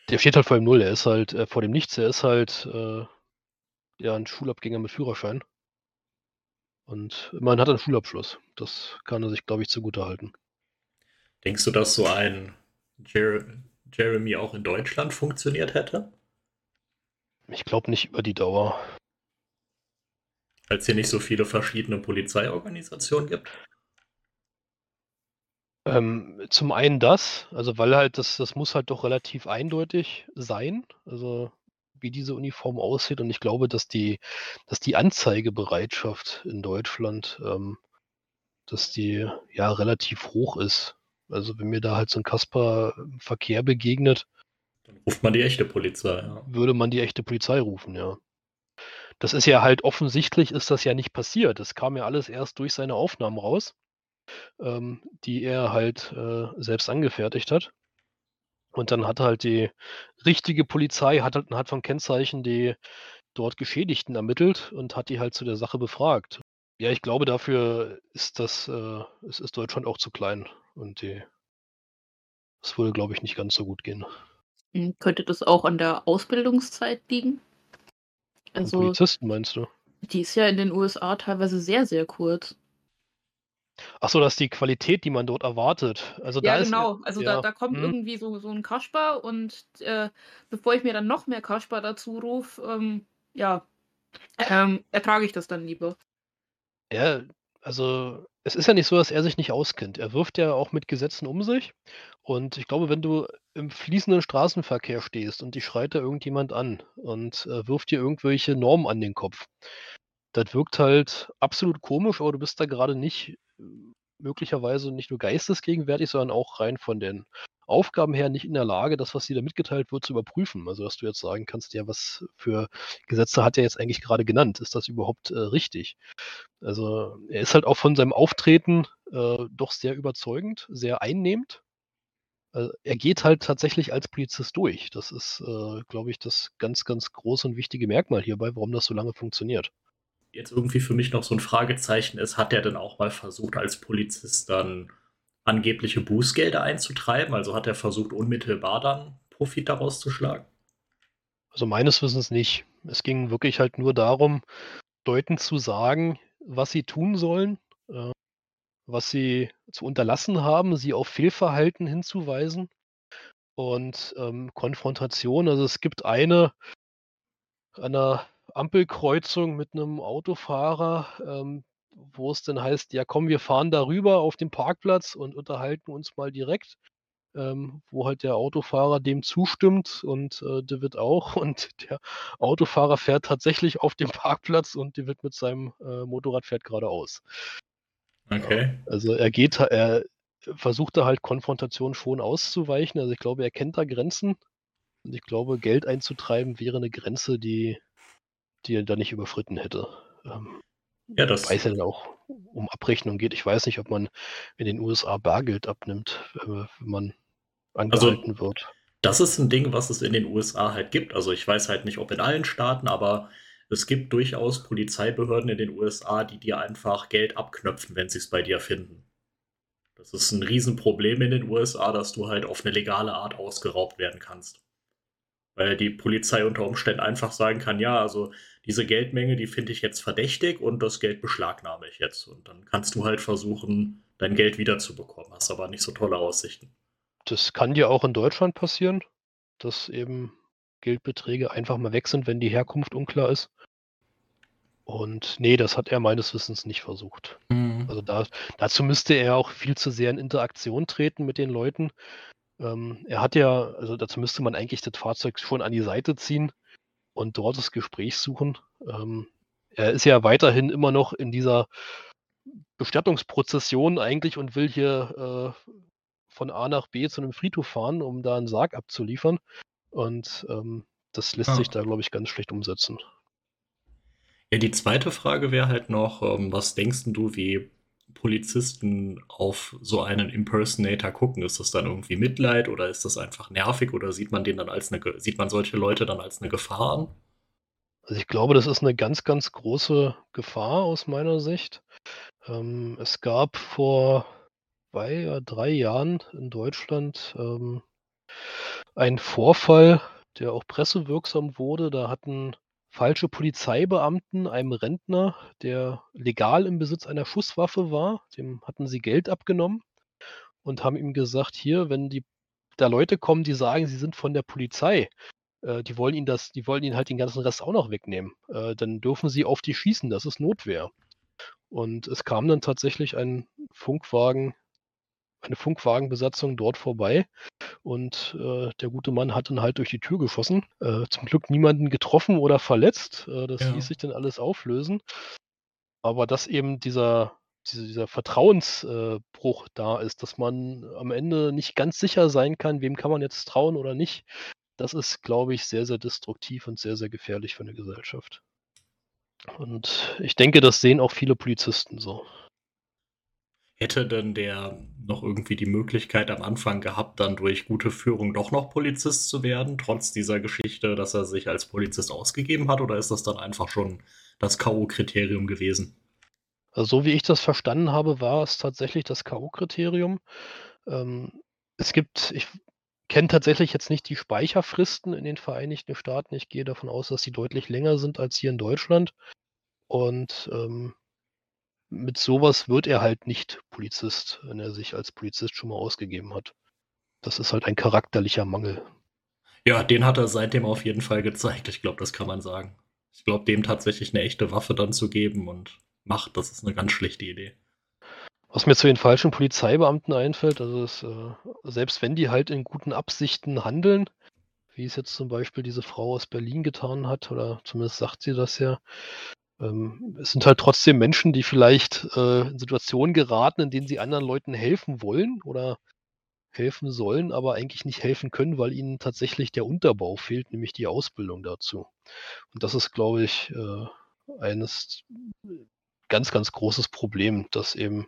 der steht halt vor dem Null, er ist halt äh, vor dem Nichts, er ist halt äh, ja ein Schulabgänger mit Führerschein. Und man hat einen Schulabschluss. Das kann er sich, glaube ich, zugute halten. Denkst du, dass so ein Jer Jeremy auch in Deutschland funktioniert hätte? Ich glaube nicht über die Dauer. Weil es hier nicht so viele verschiedene Polizeiorganisationen gibt? Ähm, zum einen das, also weil halt das, das muss halt doch relativ eindeutig sein, also wie diese Uniform aussieht. Und ich glaube, dass die, dass die Anzeigebereitschaft in Deutschland, ähm, dass die ja relativ hoch ist. Also wenn mir da halt so ein Kasper im Verkehr begegnet, Dann ruft man die echte Polizei. Ja. würde man die echte Polizei rufen, ja. Das ist ja halt offensichtlich, ist das ja nicht passiert. Das kam ja alles erst durch seine Aufnahmen raus, ähm, die er halt äh, selbst angefertigt hat. Und dann hat halt die richtige Polizei, hat halt anhand von Kennzeichen die dort Geschädigten ermittelt und hat die halt zu der Sache befragt. Ja, ich glaube, dafür ist das, äh, es ist Deutschland auch zu klein und die, das würde, glaube ich, nicht ganz so gut gehen. Hm, könnte das auch an der Ausbildungszeit liegen? Also, Polizisten meinst du? die ist ja in den USA teilweise sehr, sehr kurz. Achso, das ist die Qualität, die man dort erwartet. Also Ja, da ist genau. Also da ja, da kommt mhm. irgendwie so so 'n Kasper und, äh, bevor ich mir dann noch mehr Kasper dazu rufe, ähm, ja, ähm, ertrage ich das dann lieber. Ja, also es ist ja nicht so, dass er sich nicht auskennt. Er wirft ja auch mit Gesetzen um sich und ich glaube, wenn du im fließenden Straßenverkehr stehst und dich schreit da irgendjemand an und, äh, wirft dir irgendwelche Normen an den Kopf, das wirkt halt absolut komisch, aber du bist da gerade nicht möglicherweise nicht nur geistesgegenwärtig, sondern auch rein von den Aufgaben her nicht in der Lage, das, was dir da mitgeteilt wird, zu überprüfen. Also, dass du jetzt sagen kannst: „Ja, was für Gesetze hat er jetzt eigentlich gerade genannt? Ist das überhaupt, äh, richtig?“ Also, er ist halt auch von seinem Auftreten, äh, doch sehr überzeugend, sehr einnehmend. Äh, er geht halt tatsächlich als Polizist durch. Das ist, äh, glaube ich, das ganz, ganz große und wichtige Merkmal hierbei, warum das so lange funktioniert. Jetzt irgendwie für mich noch so ein Fragezeichen ist, hat er denn auch mal versucht, als Polizist dann angebliche Bußgelder einzutreiben? Also, hat er versucht, unmittelbar dann Profit daraus zu schlagen? Also, meines Wissens nicht. Es ging wirklich halt nur darum, Leuten zu sagen, was sie tun sollen, äh, was sie zu unterlassen haben, sie auf Fehlverhalten hinzuweisen und, ähm, Konfrontation. Also, es gibt eine an 'ner Ampelkreuzung mit 'nem Autofahrer, ähm, wo es dann heißt: „Ja, komm, wir fahren da rüber auf den Parkplatz und unterhalten uns mal direkt.“ Ähm, wo halt der Autofahrer dem zustimmt und, äh, der auch und der Autofahrer fährt tatsächlich auf den Parkplatz und der wird mit seinem, äh, Motorrad fährt geradeaus. Ja, Okay. also er geht er versucht da halt Konfrontation schon auszuweichen. Also, ich glaube, er kennt da Grenzen und ich glaube, Geld einzutreiben wäre 'ne Grenze, die die er da nicht überschritten hätte. Ähm, Ja, das es ja dann auch um Abrechnung geht. Ich weiß nicht, ob man in den USA Bargeld abnimmt, äh, wenn man Also, angehalten wird. das ist 'n Ding, was es in den USA halt gibt. Also, ich weiß halt nicht, ob in allen Staaten, aber es gibt durchaus Polizeibehörden in den USA, die dir einfach Geld abknöpfen, wenn sie's bei dir finden. Das ist 'n Riesenproblem in den USA, dass du halt auf 'ne legale Art ausgeraubt werden kannst. Weil die Polizei unter Umständen einfach sagen kann: „Ja, also diese Geldmenge, die finde ich jetzt verdächtig und das Geld beschlagnahme ich jetzt.“ Und dann kannst du halt versuchen, dein Geld wiederzubekommen, hast aber nicht so tolle Aussichten. Das kann dir auch in Deutschland passieren, dass eben Geldbeträge einfach mal weg sind, wenn die Herkunft unklar ist. Und ne, das hat er meines Wissens nicht versucht. Mhm. Also, da dazu müsste er auch viel zu sehr in Interaktion treten mit den Leuten. Ähm, er hat ja also, dazu müsste man eigentlich das Fahrzeug schon an die Seite ziehen und dort das Gespräch suchen. Ähm, er ist ja weiterhin immer noch in dieser Bestattungsprozession eigentlich und will hier, äh, von A nach B zu 'nem Friedhof fahren, um da 'n Sarg abzuliefern. Und, ähm, das lässt sich Ah. da, glaube ich, ganz schlecht umsetzen. Ja, die zweite Frage wäre halt noch, ähm, was denkst du, wie Polizisten auf so einen Impersonator gucken? Ist das dann irgendwie Mitleid oder ist das einfach nervig oder sieht man den dann als 'ne Ge sieht man solche Leute dann als 'ne Gefahr an? Also, ich glaube, das ist 'ne ganz, ganz große Gefahr aus meiner Sicht. Ähm, es gab vor 2 oder 3 Jahren in Deutschland, ähm einen Vorfall, der auch pressewirksam wurde. Da hatten falsche Polizeibeamten einem Rentner, der legal im Besitz einer Schusswaffe war dem hatten sie Geld abgenommen und haben ihm gesagt: „Hier, wenn die da Leute kommen, die sagen, sie sind von der Polizei, äh, die wollen ihnen das die wollen ihnen halt den ganzen Rest auch noch wegnehmen, äh, dann dürfen sie auf die schießen, das ist Notwehr.“ Und es kam dann tatsächlich ein Funkwagen eine Funkwagenbesatzung dort vorbei und, äh, der gute Mann hat dann halt durch die Tür geschossen. Äh, zum Glück niemanden getroffen oder verletzt. Äh, das ließ Ja. sich dann alles auflösen. Aber dass eben dieser diese dieser Vertrauens äh, Bruch da ist, dass man am Ende nicht ganz sicher sein kann, wem kann man jetzt trauen oder nicht, das ist, glaube ich, sehr, sehr destruktiv und sehr, sehr gefährlich für 'ne Gesellschaft. Und ich denke, das sehen auch viele Polizisten so. Hätte denn der noch irgendwie die Möglichkeit am Anfang gehabt, dann durch gute Führung doch noch Polizist zu werden, trotz dieser Geschichte, dass er sich als Polizist ausgegeben hat, oder ist das dann einfach schon das K.O.-Kriterium gewesen? Also, so wie ich das verstanden habe, war es tatsächlich das K.O.-Kriterium. Ähm, es gibt ich kenne tatsächlich jetzt nicht die Speicherfristen in den Vereinigten Staaten. Ich gehe davon aus, dass sie deutlich länger sind als hier in Deutschland. Und, ähm mit sowas wird er halt nicht Polizist, wenn er sich als Polizist schon mal ausgegeben hat. Das ist halt ein charakterlicher Mangel. Ja, den hat er seitdem auf jeden Fall gezeigt. Ich glaube, das kann man sagen. Ich glaube, dem tatsächlich eine echte Waffe dann zu geben und Macht, das ist eine ganz schlechte Idee. Was mir zu den falschen Polizeibeamten einfällt, also ist, äh, selbst wenn die halt in guten Absichten handeln, wie es jetzt zum Beispiel diese Frau aus Berlin getan hat, oder zumindest sagt sie das ja, ähm, es sind halt trotzdem Menschen, die vielleicht äh, in Situationen geraten, in denen sie anderen Leuten helfen wollen oder helfen sollen, aber eigentlich nicht helfen können, weil ihnen tatsächlich der Unterbau fehlt, nämlich die Ausbildung dazu. Und das ist, glaube ich, äh, eines ganz, ganz großes Problem, dass eben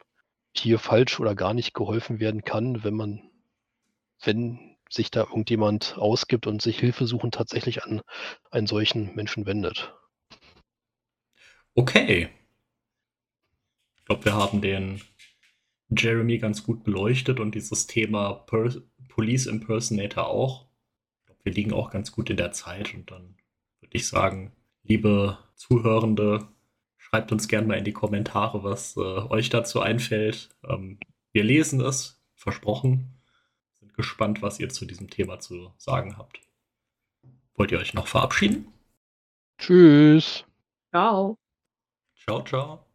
hier falsch oder gar nicht geholfen werden kann, wenn man, wenn sich da irgendjemand ausgibt und sich Hilfe suchen tatsächlich an einen solchen Menschen wendet. Okay. Ich glaube, wir haben den Jeremy ganz gut beleuchtet und dieses Thema per Police Impersonator auch. Ich glaube, wir liegen auch ganz gut in der Zeit und dann würde ich sagen, liebe Zuhörende, schreibt uns gerne mal in die Kommentare, was äh, euch dazu einfällt. Ähm, wir lesen es, versprochen. Sind gespannt, was ihr zu diesem Thema zu sagen habt. Wollt ihr euch noch verabschieden? Tschüss. Ciao. Ciao, ciao.